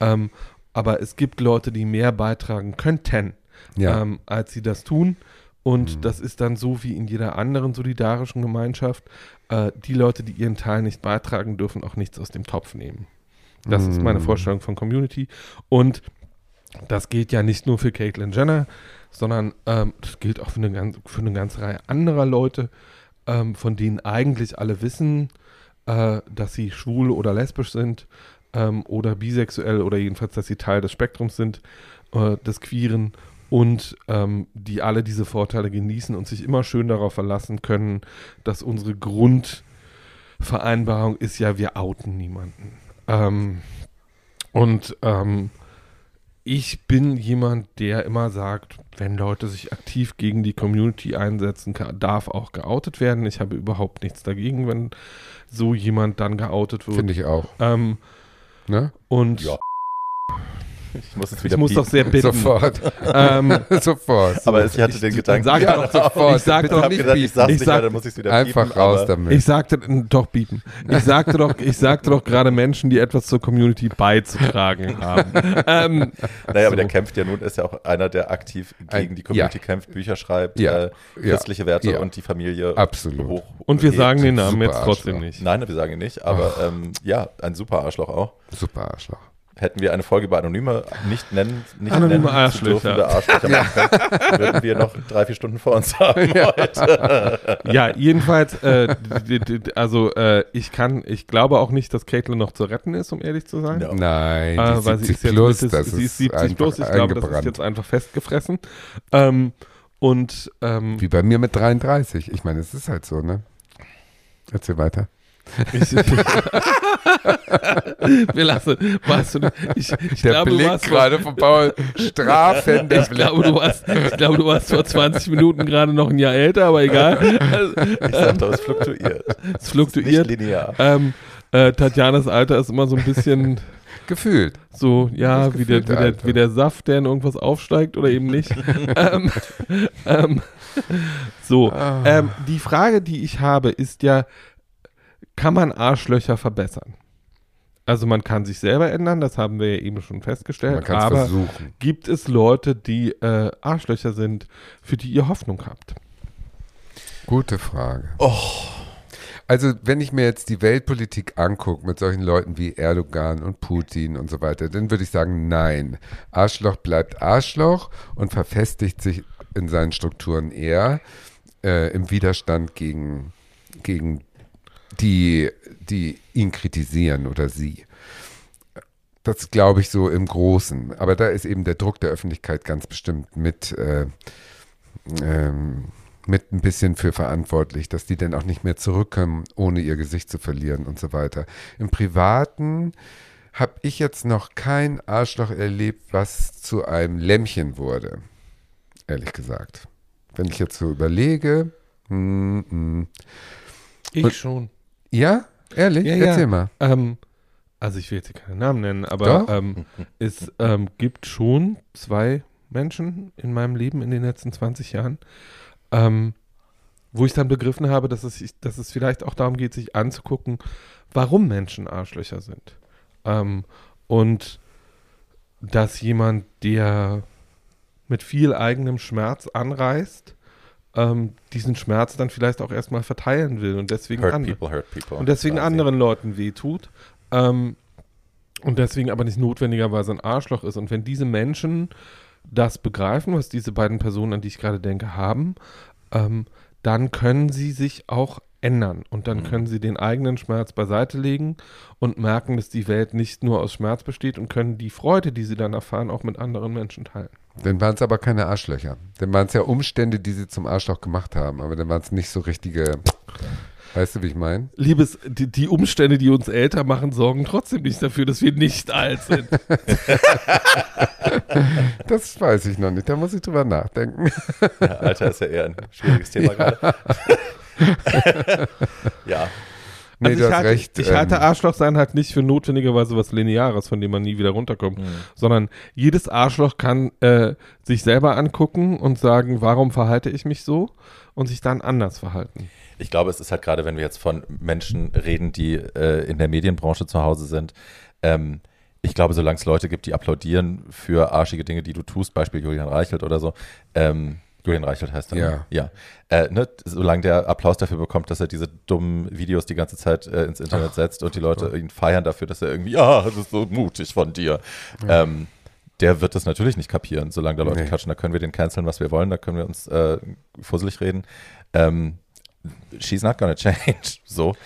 Ähm, aber es gibt Leute, die mehr beitragen könnten, Ja. ähm, als sie das tun. Und Mhm. das ist dann so wie in jeder anderen solidarischen Gemeinschaft. Äh, die Leute, die ihren Teil nicht beitragen, dürfen auch nichts aus dem Topf nehmen. Das ist meine Mhm. Vorstellung von Community. Und das gilt ja nicht nur für Caitlyn Jenner, sondern ähm, das gilt auch für eine, ganz, für eine ganze Reihe anderer Leute, ähm, von denen eigentlich alle wissen, äh, dass sie schwul oder lesbisch sind ähm, oder bisexuell oder jedenfalls, dass sie Teil des Spektrums sind, äh, des Queeren und ähm, die alle diese Vorteile genießen und sich immer schön darauf verlassen können, dass unsere Grundvereinbarung ist ja, wir outen niemanden. Ähm, und ähm, ich bin jemand, der immer sagt, wenn Leute sich aktiv gegen die Community einsetzen, ka- darf auch geoutet werden. Ich habe überhaupt nichts dagegen, wenn so jemand dann geoutet wird. Finde ich auch. Ähm, Ne? und Ja. Ich muss jetzt ich wieder muss doch piepen. sehr bitten. Sofort. Ähm, [LAUGHS] Sofort. Aber ich hatte den Gedanken, sag ja, doch- sofort. ich sag Bitte doch ich habe nicht gedacht, ich sag's Ich nicht sag- mehr, dann muss ich wieder Einfach piepen, raus aber damit. Ich sagte, doch bieten. Ich sagte doch, ich sagte doch gerade Menschen, die etwas zur Community beizutragen [LAUGHS] haben. ähm, Naja, aber So. der kämpft ja nun, ist ja auch einer, der aktiv gegen die Community kämpft, Bücher schreibt, Ja. äh, christliche Werte Ja. und die Familie Absolut. hoch. und wir sagen den Namen super jetzt trotzdem Arschloch. nicht. Nein, wir sagen ihn nicht, aber ähm, ja, ein super Arschloch auch. Super Arschloch. Hätten wir eine Folge über Anonyme nicht nennen, nicht Anonyme nennen zu dürfen, Arschlöcher. machen, würden wir noch drei, vier Stunden vor uns [LAUGHS] haben heute. Ja, jedenfalls, äh, also äh, ich kann, ich glaube auch nicht, dass Caitlin noch zu retten ist, um ehrlich zu sein. Ja. Nein, Äh, die weil sie 70 ist jetzt plus, Mitte- das sie ist ist 70 einfach plus, ich glaube, das ist jetzt einfach festgefressen. Ähm, und ähm, Wie bei mir mit 33. Ich meine, es ist halt so, ne? Erzähl weiter. Ich, [LAUGHS] wir lassen, warst du, ich, ich Der glaube, du Blick warst vor- gerade von Paul. Strafender Ich Blick. glaube, du warst, ich glaube, du warst vor 20 Minuten gerade noch ein Jahr älter, aber egal. Ich sag doch, es fluktuiert. es fluktuiert. Nicht linear. Ähm, äh, Tatjanas Alter ist immer so ein bisschen Gefühlt. so, ja, wie der, gefühlte wie, der, wie der Saft, der in irgendwas aufsteigt oder eben nicht. [LAUGHS] ähm, ähm, so, Ah. ähm, die Frage, die ich habe, ist ja, kann man Arschlöcher verbessern? Also man kann sich selber ändern, das haben wir ja eben schon festgestellt, Man kann es aber versuchen. gibt es Leute, die äh, Arschlöcher sind, für die ihr Hoffnung habt? Gute Frage. Oh. Also, wenn ich mir jetzt die Weltpolitik angucke mit solchen Leuten wie Erdogan und Putin und so weiter, dann würde ich sagen, nein. Arschloch bleibt Arschloch und verfestigt sich in seinen Strukturen eher äh, im Widerstand gegen, gegen die, die ihn kritisieren oder sie. Das glaube ich so im Großen. Aber da ist eben der Druck der Öffentlichkeit ganz bestimmt mit, äh, ähm, mit ein bisschen für verantwortlich, dass die dann auch nicht mehr zurückkommen, ohne ihr Gesicht zu verlieren und so weiter. Im Privaten habe ich jetzt noch kein Arschloch erlebt, was zu einem Lämmchen wurde. Ehrlich gesagt. Wenn ich jetzt so überlege. mm, mm. Ich Und- schon. Ja? Ehrlich? Ja, ja. Erzähl mal. Ähm, also ich will jetzt hier keine Namen nennen, aber ähm, es ähm, gibt schon zwei Menschen in meinem Leben in den letzten 20 Jahren, ähm, wo ich dann begriffen habe, dass es, dass es vielleicht auch darum geht, sich anzugucken, warum Menschen Arschlöcher sind. Ähm, und dass jemand, der mit viel eigenem Schmerz anreist, ähm, diesen Schmerz dann vielleicht auch erstmal verteilen will und deswegen Hurt andere people, hurt people. und deswegen anderen Leuten wehtut ähm, und deswegen aber nicht notwendigerweise ein Arschloch ist. Und wenn diese Menschen das begreifen, was diese beiden Personen, an die ich gerade denke, haben, ähm, dann können sie sich auch ändern. Und dann Mhm. können sie den eigenen Schmerz beiseite legen und merken, dass die Welt nicht nur aus Schmerz besteht und können die Freude, die sie dann erfahren, auch mit anderen Menschen teilen. Dann waren es aber keine Arschlöcher. Dann waren es ja Umstände, die sie zum Arschloch gemacht haben. Aber dann waren es nicht so richtige. Weißt du, wie ich meine? Liebes, die, die Umstände, die uns älter machen, sorgen trotzdem nicht dafür, dass wir nicht alt sind. [LAUGHS] Das weiß ich noch nicht. Da muss ich drüber nachdenken. Ja, Alter ist ja eher ein schwieriges Thema [LAUGHS] gerade. [LAUGHS] ja. Nee, also du hast halte, recht. Ich halte ähm, Arschloch sein halt nicht für notwendigerweise was Lineares, von dem man nie wieder runterkommt, Mhm. sondern jedes Arschloch kann äh, sich selber angucken und sagen, warum verhalte ich mich so und sich dann anders verhalten. Ich glaube, es ist halt gerade, wenn wir jetzt von Menschen reden, die äh, in der Medienbranche zu Hause sind, ähm, ich glaube, solange es Leute gibt, die applaudieren für arschige Dinge, die du tust, Beispiel Julian Reichelt oder so, ähm, Julian Reichelt heißt er. Ja. Ja. Äh, ne, solange der Applaus dafür bekommt, dass er diese dummen Videos die ganze Zeit äh, ins Internet setzt und die Leute ihn feiern dafür, dass er irgendwie, ja, das ist so mutig von dir. Ähm, der wird das natürlich nicht kapieren, solange da Leute Nee. klatschen. Da können wir den canceln, was wir wollen, da können wir uns äh, fusselig reden. Ähm, she's not gonna [LAUGHS] change. So.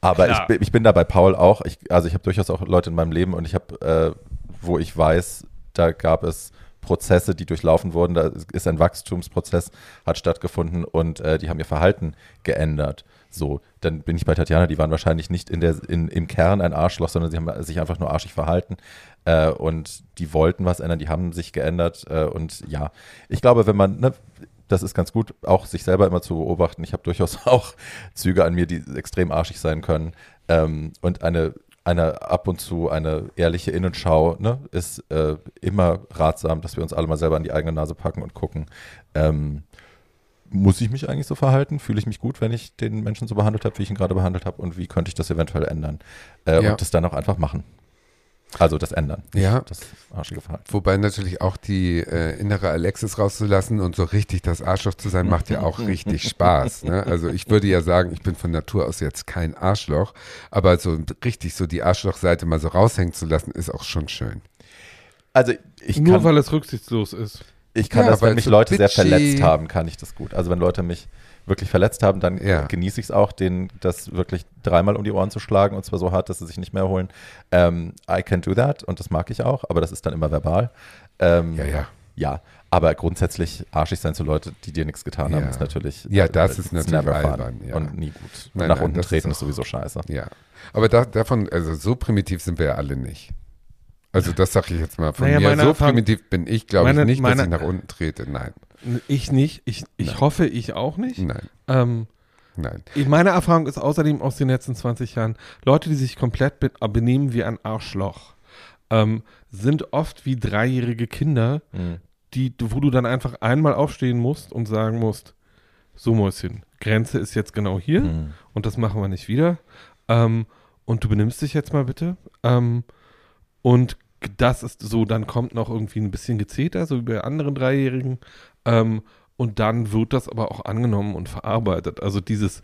Aber ich, Klar. ich bin da bei Paul auch. Ich, also ich habe durchaus auch Leute in meinem Leben und ich habe, äh, wo ich weiß, da gab es Prozesse, die durchlaufen wurden. Da ist ein Wachstumsprozess, hat stattgefunden und äh, die haben ihr Verhalten geändert. So, dann bin ich bei Tatjana, die waren wahrscheinlich nicht in der, in, im Kern ein Arschloch, sondern sie haben sich einfach nur arschig verhalten. Äh, und die wollten was ändern, die haben sich geändert. Äh, und ja, ich glaube, wenn man, ne, das ist ganz gut, auch sich selber immer zu beobachten. Ich habe durchaus [LAUGHS] auch Züge an mir, die extrem arschig sein können. Ähm, und eine, eine ab und zu eine ehrliche Innenschau ne, ist äh, immer ratsam, dass wir uns alle mal selber an die eigene Nase packen und gucken. Ähm, muss ich mich eigentlich so verhalten? Fühle ich mich gut, wenn ich den Menschen so behandelt habe, wie ich ihn gerade behandelt habe? Und wie könnte ich das eventuell ändern? Äh, Ja. Und das dann auch einfach machen. Also das ändern. nicht Ja. Das arschige Verhalten. Wobei natürlich auch die äh, innere Alexis rauszulassen und so richtig das Arschloch zu sein, macht ja auch [LAUGHS] richtig Spaß. Ne? Also ich würde ja sagen, ich bin von Natur aus jetzt kein Arschloch, aber so richtig so die Arschlochseite mal so raushängen zu lassen, ist auch schon schön. Also ich Nur kann, weil es rücksichtslos ist. ich kann Ja, das, weil wenn mich so Leute sehr bitchy- verletzt haben, kann ich das gut. Also wenn Leute mich wirklich verletzt haben, dann Ja. genieße ich es auch, denen das wirklich dreimal um die Ohren zu schlagen und zwar so hart, dass sie sich nicht mehr erholen. Ähm, I can do that und das mag ich auch, aber das ist dann immer verbal. Ähm, Ja, ja. Ja, aber grundsätzlich arschig sein zu Leuten, die dir nichts getan haben, Ja. ist natürlich. Ja, das äh, ist natürlich never fun albern, ja. Und nie gut. Nein, Nach nein, unten treten ist ist sowieso scheiße. Ja. Aber da, davon, also so primitiv sind wir ja alle nicht. Also das sage ich jetzt mal von Naja, mir. So Erfahrung- primitiv bin ich, glaube ich, meine- nicht, dass meine- ich nach unten trete. Nein, Ich nicht. Ich, ich Nein. hoffe, ich auch nicht. nein, Ähm, nein. meine Erfahrung ist außerdem aus den letzten 20 Jahren, Leute, die sich komplett be benehmen wie ein Arschloch, ähm, sind oft wie dreijährige Kinder, Mhm. die, wo du dann einfach einmal aufstehen musst und sagen musst, so Mäuschen, Grenze ist jetzt genau hier Mhm. und das machen wir nicht wieder. Ähm, und du benimmst dich jetzt mal bitte. Ähm, und das ist so, dann kommt noch irgendwie ein bisschen Gezeter, so wie bei anderen Dreijährigen. Ähm, und dann wird das aber auch angenommen und verarbeitet. Also dieses,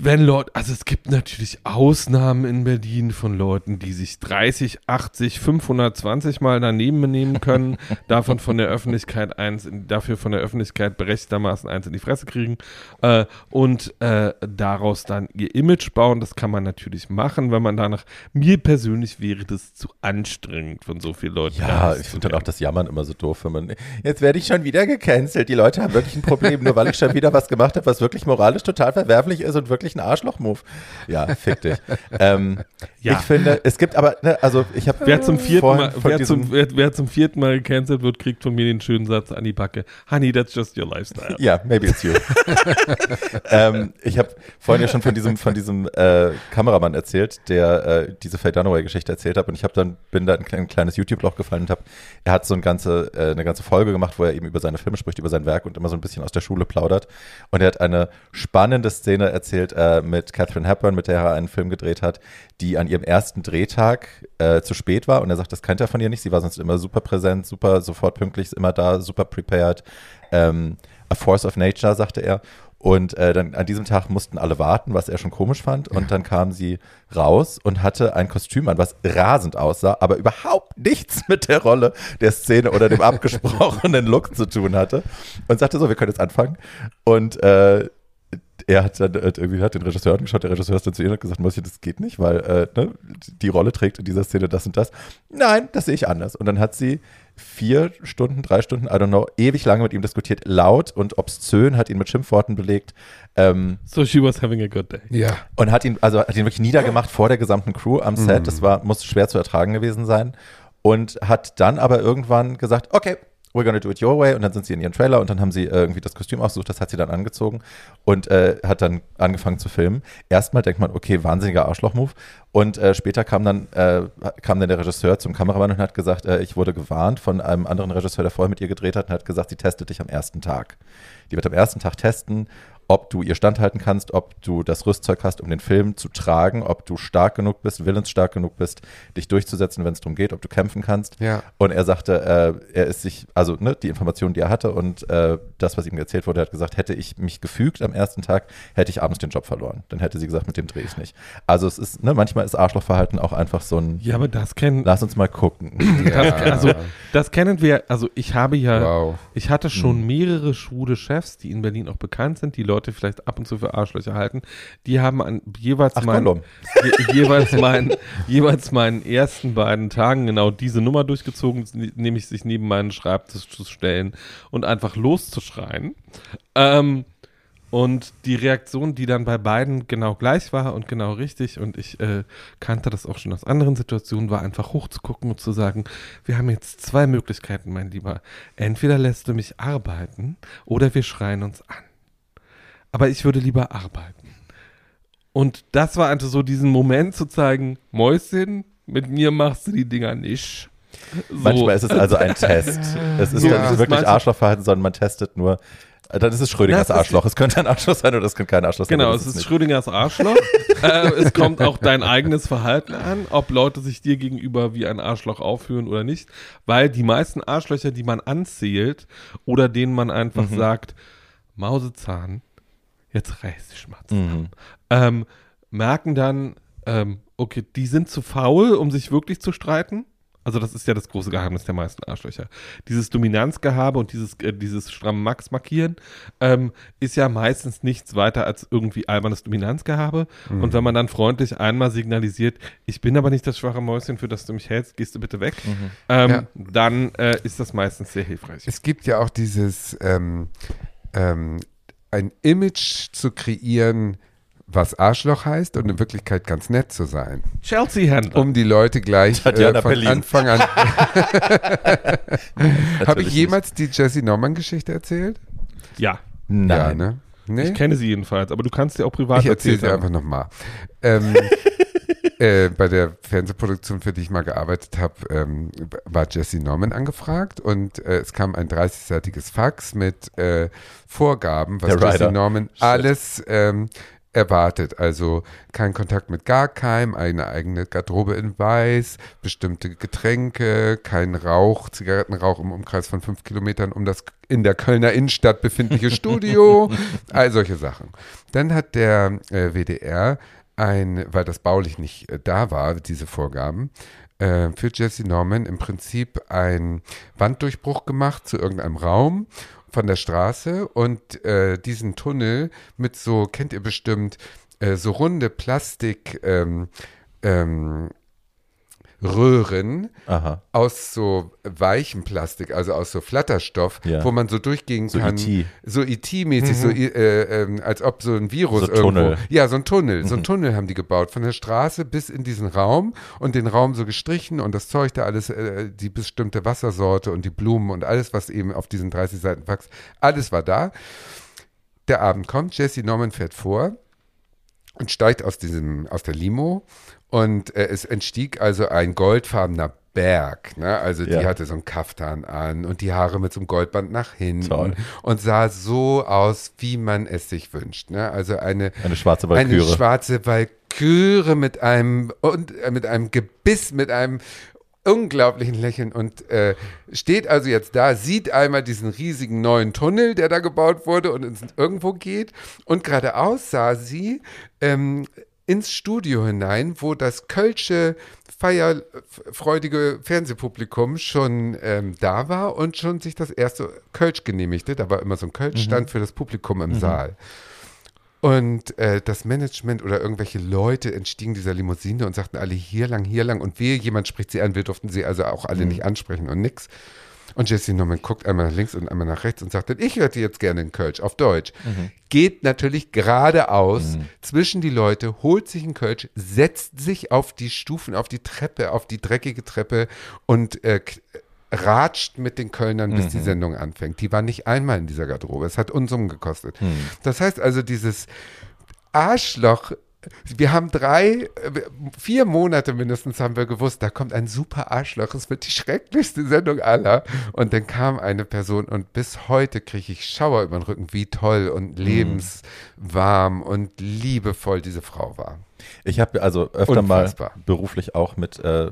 wenn Leute, also es gibt natürlich Ausnahmen in Berlin von Leuten, die sich 30, 80, 520 Mal daneben benehmen können, [LAUGHS] davon von der Öffentlichkeit eins, in, dafür von der Öffentlichkeit berechtigtermaßen eins in die Fresse kriegen äh, und äh, daraus dann ihr Image bauen. Das kann man natürlich machen, wenn man danach, mir persönlich wäre das zu anstrengend von so vielen Leuten. Ja, ich finde dann auch das Jammern immer so doof, wenn man. Jetzt werde ich schon wieder gecancelt. Die Leute haben wirklich ein Problem, nur weil ich schon wieder was gemacht habe, was wirklich moralisch total verwerflich ist und wirklich ein Arschloch-Move. Ja, fick dich. [LAUGHS] ähm, Ja. Ich finde, es gibt aber, ne, also ich habe Wer zum, vierten vorhin Mal, wer, zum, wer, wer zum vierten Mal gecancelt wird, kriegt von mir den schönen Satz an die Backe. Honey, that's just your lifestyle. Ja, maybe it's you. [LAUGHS] ähm, ich habe vorhin ja schon von diesem, von diesem äh, Kameramann erzählt, der äh, diese Faye Dunaway-Geschichte erzählt hat und ich habe dann bin da in ein klein- kleines YouTube-Loch gefallen und habe, er hat so ein ganze, äh, eine ganze Folge gemacht, wo er eben über seine Filme spricht, über sein Werk und immer so ein bisschen aus der Schule plaudert. Und er hat eine spannende Szene erzählt äh, mit Catherine Hepburn, mit der er einen Film gedreht hat, die an ihrem ersten Drehtag äh, zu spät war. Und er sagt, das kennt er von ihr nicht. Sie war sonst immer super präsent, super sofort pünktlich, immer da, super prepared. Ähm, a force of nature, sagte er. Und äh, dann an diesem Tag mussten alle warten, was er schon komisch fand. Und dann kam sie raus und hatte ein Kostüm an, was rasend aussah, aber überhaupt nichts [LAUGHS] mit der Rolle der Szene oder dem [LAUGHS] abgesprochenen Look zu tun hatte. Und sagte so, wir können jetzt anfangen. Und äh, er hat dann äh, irgendwie hat den Regisseur angeschaut, der Regisseur ist dann zu ihr und hat gesagt, Mäuschen, das geht nicht, weil äh, ne, die Rolle trägt in dieser Szene das und das. Nein, das sehe ich anders. Und dann hat sie vier Stunden, drei Stunden, I don't know, ewig lange mit ihm diskutiert, laut und obszön, hat ihn mit Schimpfworten belegt. Ähm, So she was having a good day. Ja. und hat ihn, also hat ihn wirklich niedergemacht vor der gesamten Crew am Set. Das war, muss schwer zu ertragen gewesen sein. Und hat dann aber irgendwann gesagt, okay, we're gonna do it your way. Und dann sind sie in ihren Trailer und dann haben sie äh, irgendwie das Kostüm ausgesucht, das hat sie dann angezogen und äh, hat dann angefangen zu filmen. Erstmal denkt man, okay, wahnsinniger Arschloch-Move. Und äh, später kam dann, äh, kam dann der Regisseur zum Kameramann und hat gesagt, äh, ich wurde gewarnt von einem anderen Regisseur, der vorher mit ihr gedreht hat und hat gesagt, sie testet dich am ersten Tag. Die wird am ersten Tag testen, ob du ihr standhalten kannst, ob du das Rüstzeug hast, um den Film zu tragen, ob du stark genug bist, willensstark genug bist, dich durchzusetzen, wenn es darum geht, ob du kämpfen kannst. Ja. Und er sagte, äh, er ist sich, also ne, die Informationen, die er hatte und äh, das, was ihm erzählt wurde, er hat gesagt, hätte ich mich gefügt am ersten Tag, hätte ich abends den Job verloren. Dann hätte sie gesagt, mit dem drehe ich nicht. Also es ist, ne, manchmal ist Arschlochverhalten auch einfach so ein, Ja, aber das kennen, lass uns mal gucken. [CLEARS THROAT] ja. also das kennen wir, also ich habe ja, wow. ich hatte Hm. schon mehrere schwule Chefs, die in Berlin auch bekannt sind, die Leute vielleicht ab und zu für Arschlöcher halten. Die haben an jeweils Ach, meinen, je, jeweils meinen, jeweils meinen ersten beiden Tagen genau diese Nummer durchgezogen, nämlich sich neben meinen Schreibtisch zu stellen und einfach loszuschreien. Ähm, und die Reaktion, die dann bei beiden genau gleich war und genau richtig, und ich äh, kannte das auch schon aus anderen Situationen, war einfach hochzugucken und zu sagen, wir haben jetzt zwei Möglichkeiten, mein Lieber. Entweder lässt du mich arbeiten oder wir schreien uns an. Aber ich würde lieber arbeiten. Und das war einfach so diesen Moment zu zeigen, Mäuschen, mit mir machst du die Dinger nicht. So. Manchmal ist es also ein [LAUGHS] Test. Es ist doch das nicht wirklich Arschlochverhalten, sondern man testet nur. Dann ist es Schrödingers Arschloch. Es könnte ein Arschloch sein oder es könnte kein Arschloch sein. Genau, es ist nicht. Schrödingers Arschloch. [LAUGHS] äh, es kommt auch dein eigenes Verhalten an, ob Leute sich dir gegenüber wie ein Arschloch aufführen oder nicht. Weil die meisten Arschlöcher, die man anzählt oder denen man einfach Mhm. sagt, Mausezahn, jetzt reiß dich mal zusammen, Mhm. ähm, merken dann, ähm, okay, die sind zu faul, um sich wirklich zu streiten. Also das ist ja das große Geheimnis der meisten Arschlöcher. Dieses Dominanzgehabe und dieses, äh, dieses stramme Max markieren ähm, ist ja meistens nichts weiter als irgendwie albernes Dominanzgehabe. Und wenn man dann freundlich einmal signalisiert, ich bin aber nicht das schwache Mäuschen, für das du mich hältst, gehst du bitte weg, ähm, Ja. dann äh, ist das meistens sehr hilfreich. Es gibt ja auch dieses, ähm, ähm, ein Image zu kreieren, was Arschloch heißt und in Wirklichkeit ganz nett zu sein. Chelsea-Händler. Um die Leute gleich äh, von Berlin. Anfang an. [LAUGHS] [LAUGHS] Habe ich jemals die Jesse Norman-Geschichte erzählt? ja, nicht. Ja, Nein. ne? Nee? ich kenne sie jedenfalls, aber du kannst dir auch privat Ich erzähle erzählen. dir einfach nochmal. Ähm, [LAUGHS] äh, bei der Fernsehproduktion, für die ich mal gearbeitet habe, ähm, war Jesse Norman angefragt und äh, es kam ein 30-seitiges Fax mit äh, Vorgaben, was Jesse. Norman Shit. alles ähm, erwartet. Also kein Kontakt mit gar keinem, eine eigene Garderobe in Weiß, bestimmte Getränke, kein Rauch, Zigarettenrauch im Umkreis von fünf Kilometern um das in der Kölner Innenstadt befindliche [LAUGHS] Studio, all solche Sachen. Dann hat der äh, WDR ein, weil das baulich nicht äh, da war, diese Vorgaben, äh, für Jesse Norman im Prinzip ein Wanddurchbruch gemacht zu irgendeinem Raum von der Straße und äh, diesen Tunnel mit so, kennt ihr bestimmt, äh, so runde Plastik ähm, ähm, Röhren Aha. aus so weichem Plastik, also aus so Flatterstoff, Ja. wo man so durchgehen So kann. E.T.. So IT-mäßig, so äh, ähm, als ob so ein Virus So irgendwo. Tunnel. Ja, so ein Tunnel. So ein Tunnel haben die gebaut, von der Straße bis in diesen Raum und den Raum so gestrichen und das Zeug da alles, äh, die bestimmte Wassersorte und die Blumen und alles, was eben auf diesen 30 Seiten wächst, alles war da. Der Abend kommt, Jesse Norman fährt vor und steigt aus diesem, aus der Limo und äh, es entstieg also ein goldfarbener Berg, ne? Also die Ja. hatte so einen Kaftan an und die Haare mit so einem Goldband nach hinten Toll. und sah so aus, wie man es sich wünscht, ne? Also eine Eine schwarze eine Walküre. schwarze Walküre mit einem und äh, mit einem Gebiss, mit einem unglaublichen Lächeln und äh, steht also jetzt da, sieht einmal diesen riesigen neuen Tunnel, der da gebaut wurde und ins, irgendwo geht und geradeaus sah sie ähm, ins Studio hinein, wo das kölsche feierfreudige Fernsehpublikum schon ähm, da war und schon sich das erste Kölsch genehmigte. Da war immer so ein Kölschstand für das Publikum im Saal. Und äh, das Management oder irgendwelche Leute entstiegen dieser Limousine und sagten alle hier lang, hier lang. Und wehe, jemand spricht sie an. Wir durften sie also auch alle nicht ansprechen und nix. Und Jesse Norman guckt einmal nach links und einmal nach rechts und sagt dann, ich hätte jetzt gerne einen Kölsch auf Deutsch. Geht natürlich geradeaus zwischen die Leute, holt sich einen Kölsch, setzt sich auf die Stufen, auf die Treppe, auf die dreckige Treppe und äh, ratscht mit den Kölnern, bis die Sendung anfängt. Die war nicht einmal in dieser Garderobe. Es hat Unsummen gekostet. Das heißt also, dieses Arschloch. Wir haben drei, äh, vier Monate mindestens haben wir gewusst, da kommt ein super Arschloch. Es wird die schrecklichste Sendung aller. Und dann kam eine Person und bis heute kriege ich Schauer über den Rücken, wie toll und lebenswarm und liebevoll diese Frau war. Ich habe also öfter Unfassbar. mal beruflich auch mit äh,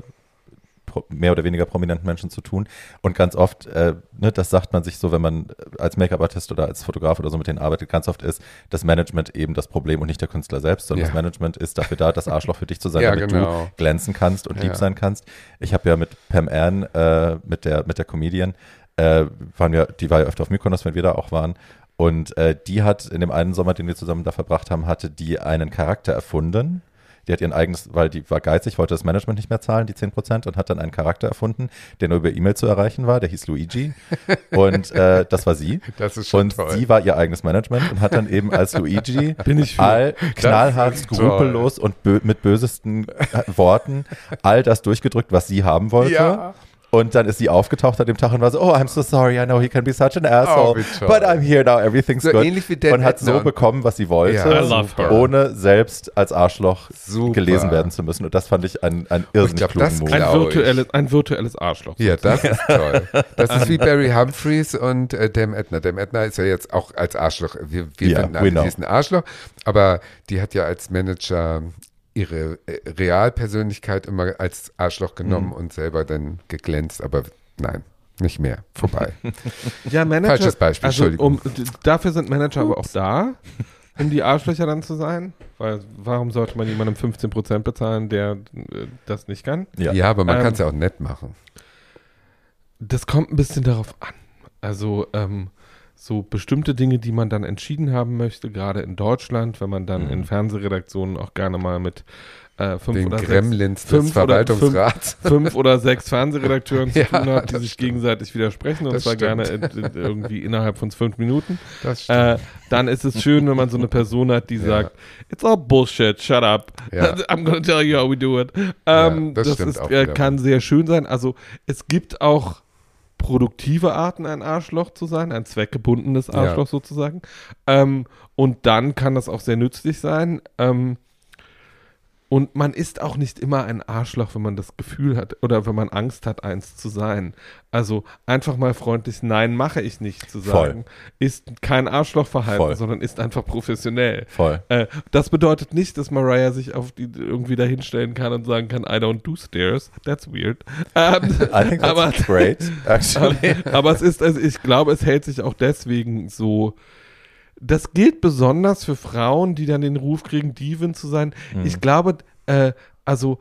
mehr oder weniger prominenten Menschen zu tun. Und ganz oft, äh, ne, das sagt man sich so, wenn man als Make-up-Artist oder als Fotograf oder so mit denen arbeitet, ganz oft ist das Management eben das Problem und nicht der Künstler selbst, sondern Ja. das Management ist dafür da, das Arschloch für dich zu sein, Ja, damit genau. du glänzen kannst und lieb Ja. sein kannst. Ich habe ja mit Pam Ann, äh, mit der, mit der Comedian, äh, waren wir, die war ja öfter auf Mykonos, wenn wir da auch waren. Und äh, die hat in dem einen Sommer, den wir zusammen da verbracht haben, hatte die einen Charakter erfunden. Die hat ihren eigenes, weil die war geizig, wollte das Management nicht mehr zahlen, die 10%, und hat dann einen Charakter erfunden, der nur über E-Mail zu erreichen war, der hieß Luigi. [LAUGHS] Und äh, das war sie. Das ist schon und toll. sie war ihr eigenes Management und hat dann eben als Luigi [LAUGHS] Bin ich für. all knallhart, skrupellos und bö mit bösesten Worten all das durchgedrückt, was sie haben wollte. Ja. Und dann ist sie aufgetaucht an dem Tag und war so, oh, I'm so sorry, I know he can be such an asshole, Oh, but I'm here now, everything's So good. ähnlich wie Dan und hat so bekommen, was sie wollte, her. ohne selbst als Arschloch Super. gelesen werden zu müssen. Und das fand ich ein, ein irrsinnig glaub, klugen das Move. Ein Glaub ich. virtuelles, ein virtuelles Arschloch. Ja, das ist [LAUGHS] toll. Das ist wie Barry Humphreys und äh, Dam Edna. Dam Edna ist ja jetzt auch als Arschloch. Wir, wir Ja, finden we alle, sie ist ein Arschloch, aber die hat ja als Manager ihre äh, Realpersönlichkeit immer als Arschloch genommen und selber dann geglänzt, aber nein, nicht mehr. Vorbei. [LAUGHS] Ja, Manager. Falsches Beispiel, also, Entschuldigung. um, dafür sind Manager aber auch da, um die Arschlöcher dann zu sein. Weil warum sollte man jemandem 15% bezahlen, der äh, das nicht kann? Ja. ja. aber man Ähm, kann es ja auch nett machen. Das kommt ein bisschen darauf an. Also, ähm, so bestimmte Dinge, die man dann entschieden haben möchte, gerade in Deutschland, wenn man dann Mhm. in Fernsehredaktionen auch gerne mal mit äh, fünf, Den oder sechs, Gremlins des fünf oder Verwaltungsrats. [LAUGHS] fünf oder sechs Fernsehredakteuren [LAUGHS] zu Ja, tun hat, die das sich stimmt. gegenseitig widersprechen und Das zwar stimmt. gerne in, in, irgendwie innerhalb von fünf Minuten. Das. Äh, dann ist es schön, wenn man so eine Person hat, die Ja. sagt, it's all bullshit, shut up. Ja. [LAUGHS] I'm gonna tell you how we do it. Ja, Ähm, das das stimmt ist, auch äh, kann sehr schön sein. Also es gibt auch produktive Arten, ein Arschloch zu sein, ein zweckgebundenes Arschloch sozusagen. Ähm, und dann kann das auch sehr nützlich sein. Ähm, und man ist auch nicht immer ein Arschloch, wenn man das Gefühl hat oder wenn man Angst hat, eins zu sein. Also einfach mal freundlich Nein mache ich nicht zu Voll. sagen, ist kein Arschlochverhalten, Voll. sondern ist einfach professionell. Voll. Äh, das bedeutet nicht, dass Mariah sich auf die irgendwie dahinstellen kann und sagen kann, I don't do stairs. That's weird. [LAUGHS] Ähm, I think that's aber, great, [LAUGHS] actually. aber es ist, also ich glaube, es hält sich auch deswegen so. Das gilt besonders für Frauen, die dann den Ruf kriegen, Divin zu sein. Mhm. Ich glaube, äh, also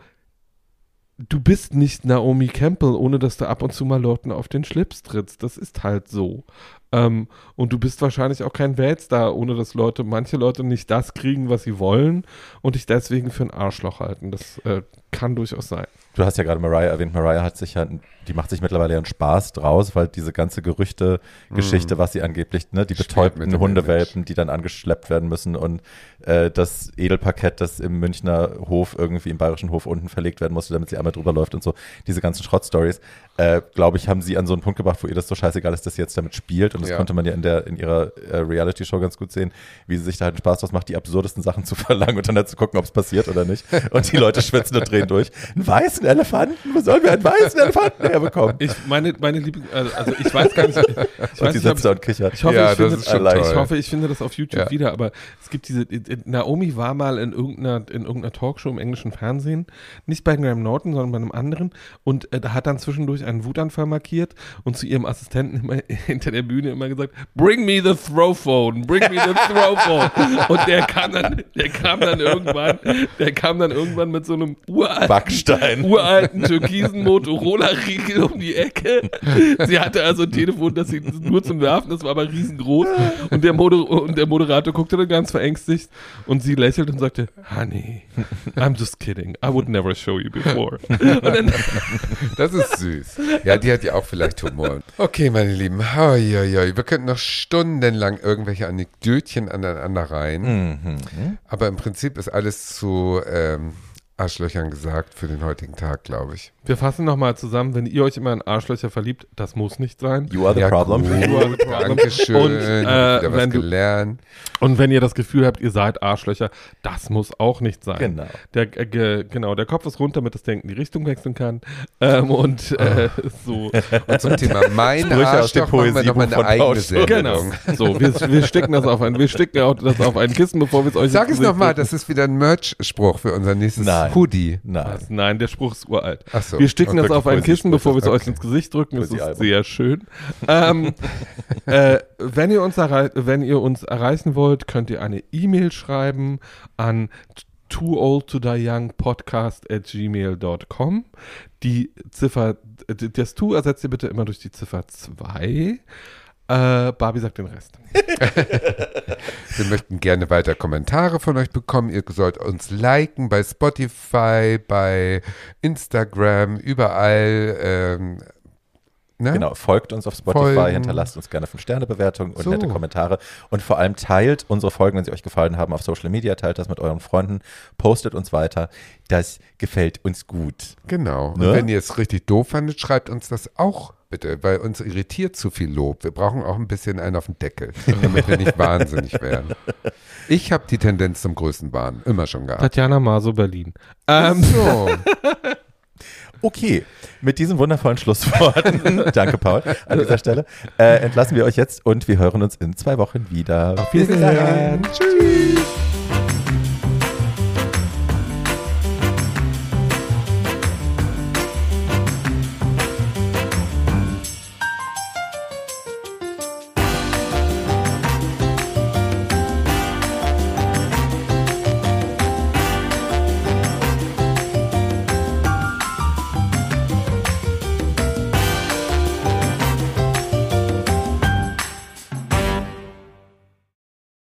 du bist nicht Naomi Campbell, ohne dass du ab und zu mal Leuten auf den Schlips trittst. Das ist halt so. Ähm, und du bist wahrscheinlich auch kein Weltstar, ohne dass Leute, manche Leute nicht das kriegen, was sie wollen und dich deswegen für ein Arschloch halten. Das äh, kann durchaus sein. Du hast ja gerade Mariah erwähnt. Mariah hat sich ja, die macht sich mittlerweile ja einen Spaß draus, weil diese ganze Gerüchte-Geschichte, was sie angeblich, ne, die Spielt betäubten Hundewelpen, die dann angeschleppt werden müssen und äh, das Edelparkett, das im Münchner Hof irgendwie im bayerischen Hof unten verlegt werden musste, damit sie einmal drüber läuft und so. Diese ganzen Schrottstories, äh, glaube ich, haben sie an so einen Punkt gebracht, wo ihr das so scheißegal ist, dass sie jetzt damit spielt. Und das Ja. konnte man ja in der in ihrer äh, Reality-Show ganz gut sehen, wie sie sich da halt Spaß draus macht, die absurdesten Sachen zu [LAUGHS] verlangen und dann halt zu gucken, ob es passiert oder nicht. Und die Leute schwitzen und drehen durch. Einen weißen Elefanten? Wo sollen wir einen weißen Elefanten herbekommen? Ich meine, meine Lieblings, also, also ich weiß gar nicht, ich [LAUGHS] und ob sitzt da und kichert. Ich hoffe, Ja, ich, das finde, ist schon allein. toll. ich hoffe, ich finde das auf YouTube Ja. wieder, aber es gibt diese, Naomi war mal in irgendeiner, in irgendeiner Talkshow im englischen Fernsehen, nicht bei Graham Norton, sondern bei einem anderen und äh, da hat dann zwischendurch einen Wutanfall markiert und zu ihrem Assistenten immer [LAUGHS] hinter der Bühne immer gesagt, bring me the throw phone, bring me the throw phone [LAUGHS] und der kam dann, der kam dann irgendwann, der kam dann irgendwann mit so einem uralten, Backstein. uralten türkisen Motorola-Riegel um die Ecke. Sie hatte also ein Telefon, das sie nur zum Werfen, das war aber riesengroß. Und der, Moder und der Moderator guckte dann ganz verängstigt und sie lächelte und sagte, Honey, I'm just kidding. I would never show you before. Und dann, Das ist süß. Ja, die hat ja auch vielleicht Humor. Okay, meine Lieben. Hoi, hoi, hoi. Wir könnten noch stundenlang irgendwelche Anekdötchen aneinander rein. Mhm. Aber im Prinzip ist alles zu ähm, Arschlöchern gesagt für den heutigen Tag, glaube ich. wir fassen nochmal zusammen, wenn ihr euch immer in Arschlöcher verliebt, das muss nicht sein. You are the ja, problem. Gut, Dankeschön. Und, äh, wieder was wenn du- gelernt. Und wenn ihr das Gefühl habt, ihr seid Arschlöcher, das muss auch nicht sein. Genau. Der, äh, ge, genau, der Kopf ist rund, damit das Denken die Richtung wechseln kann. Ähm, und äh, so. Und zum Thema [LAUGHS] mein Sprüche aus dem Arschloch machen wir nochmal eine eigene. Genau. So, wir, wir sticken das auf ein, wir sticken auch das auf ein Kissen, bevor wir es euch Sag es nochmal, das ist wieder ein Merch-Spruch für unser nächstes Nein. Hoodie. Nein. Nein, der Spruch ist uralt. Ach so. Wir sticken das auf ein Kissen, bevor wir es euch okay. ins Gesicht drücken. Das ist Poesiealbum. sehr schön. ähm, [LAUGHS] äh, wenn, ihr uns wenn ihr uns erreichen wollt, könnt ihr eine E-Mail schreiben an too old to die young podcast at gmail.com. Die Ziffer, das To ersetzt ihr bitte immer durch die Ziffer 2. Äh, Barbie sagt den Rest. [LAUGHS] Wir möchten gerne weiter Kommentare von euch bekommen. Ihr sollt uns liken bei Spotify, bei Instagram, überall. Ähm, ne? Genau, folgt uns auf Spotify, Folgen. hinterlasst uns gerne 5-Sterne-Bewertungen und So. nette Kommentare und vor allem teilt unsere Folgen, wenn sie euch gefallen haben, auf Social Media, teilt das mit euren Freunden, postet uns weiter. Das gefällt uns gut. Genau. Ne? Und wenn ihr es richtig doof fandet, schreibt uns das auch bitte, weil uns irritiert zu viel Lob. Wir brauchen auch ein bisschen einen auf den Deckel, damit wir nicht wahnsinnig werden. Ich habe die Tendenz zum Größenwahn immer schon gehabt. Tatjana Maso, Berlin. Ähm, So, [LAUGHS] Okay, mit diesen wundervollen Schlussworten, [LAUGHS] danke Paul, an dieser Stelle, äh, entlassen wir euch jetzt und wir hören uns in zwei Wochen wieder. auf Wiedersehen. Tschüss.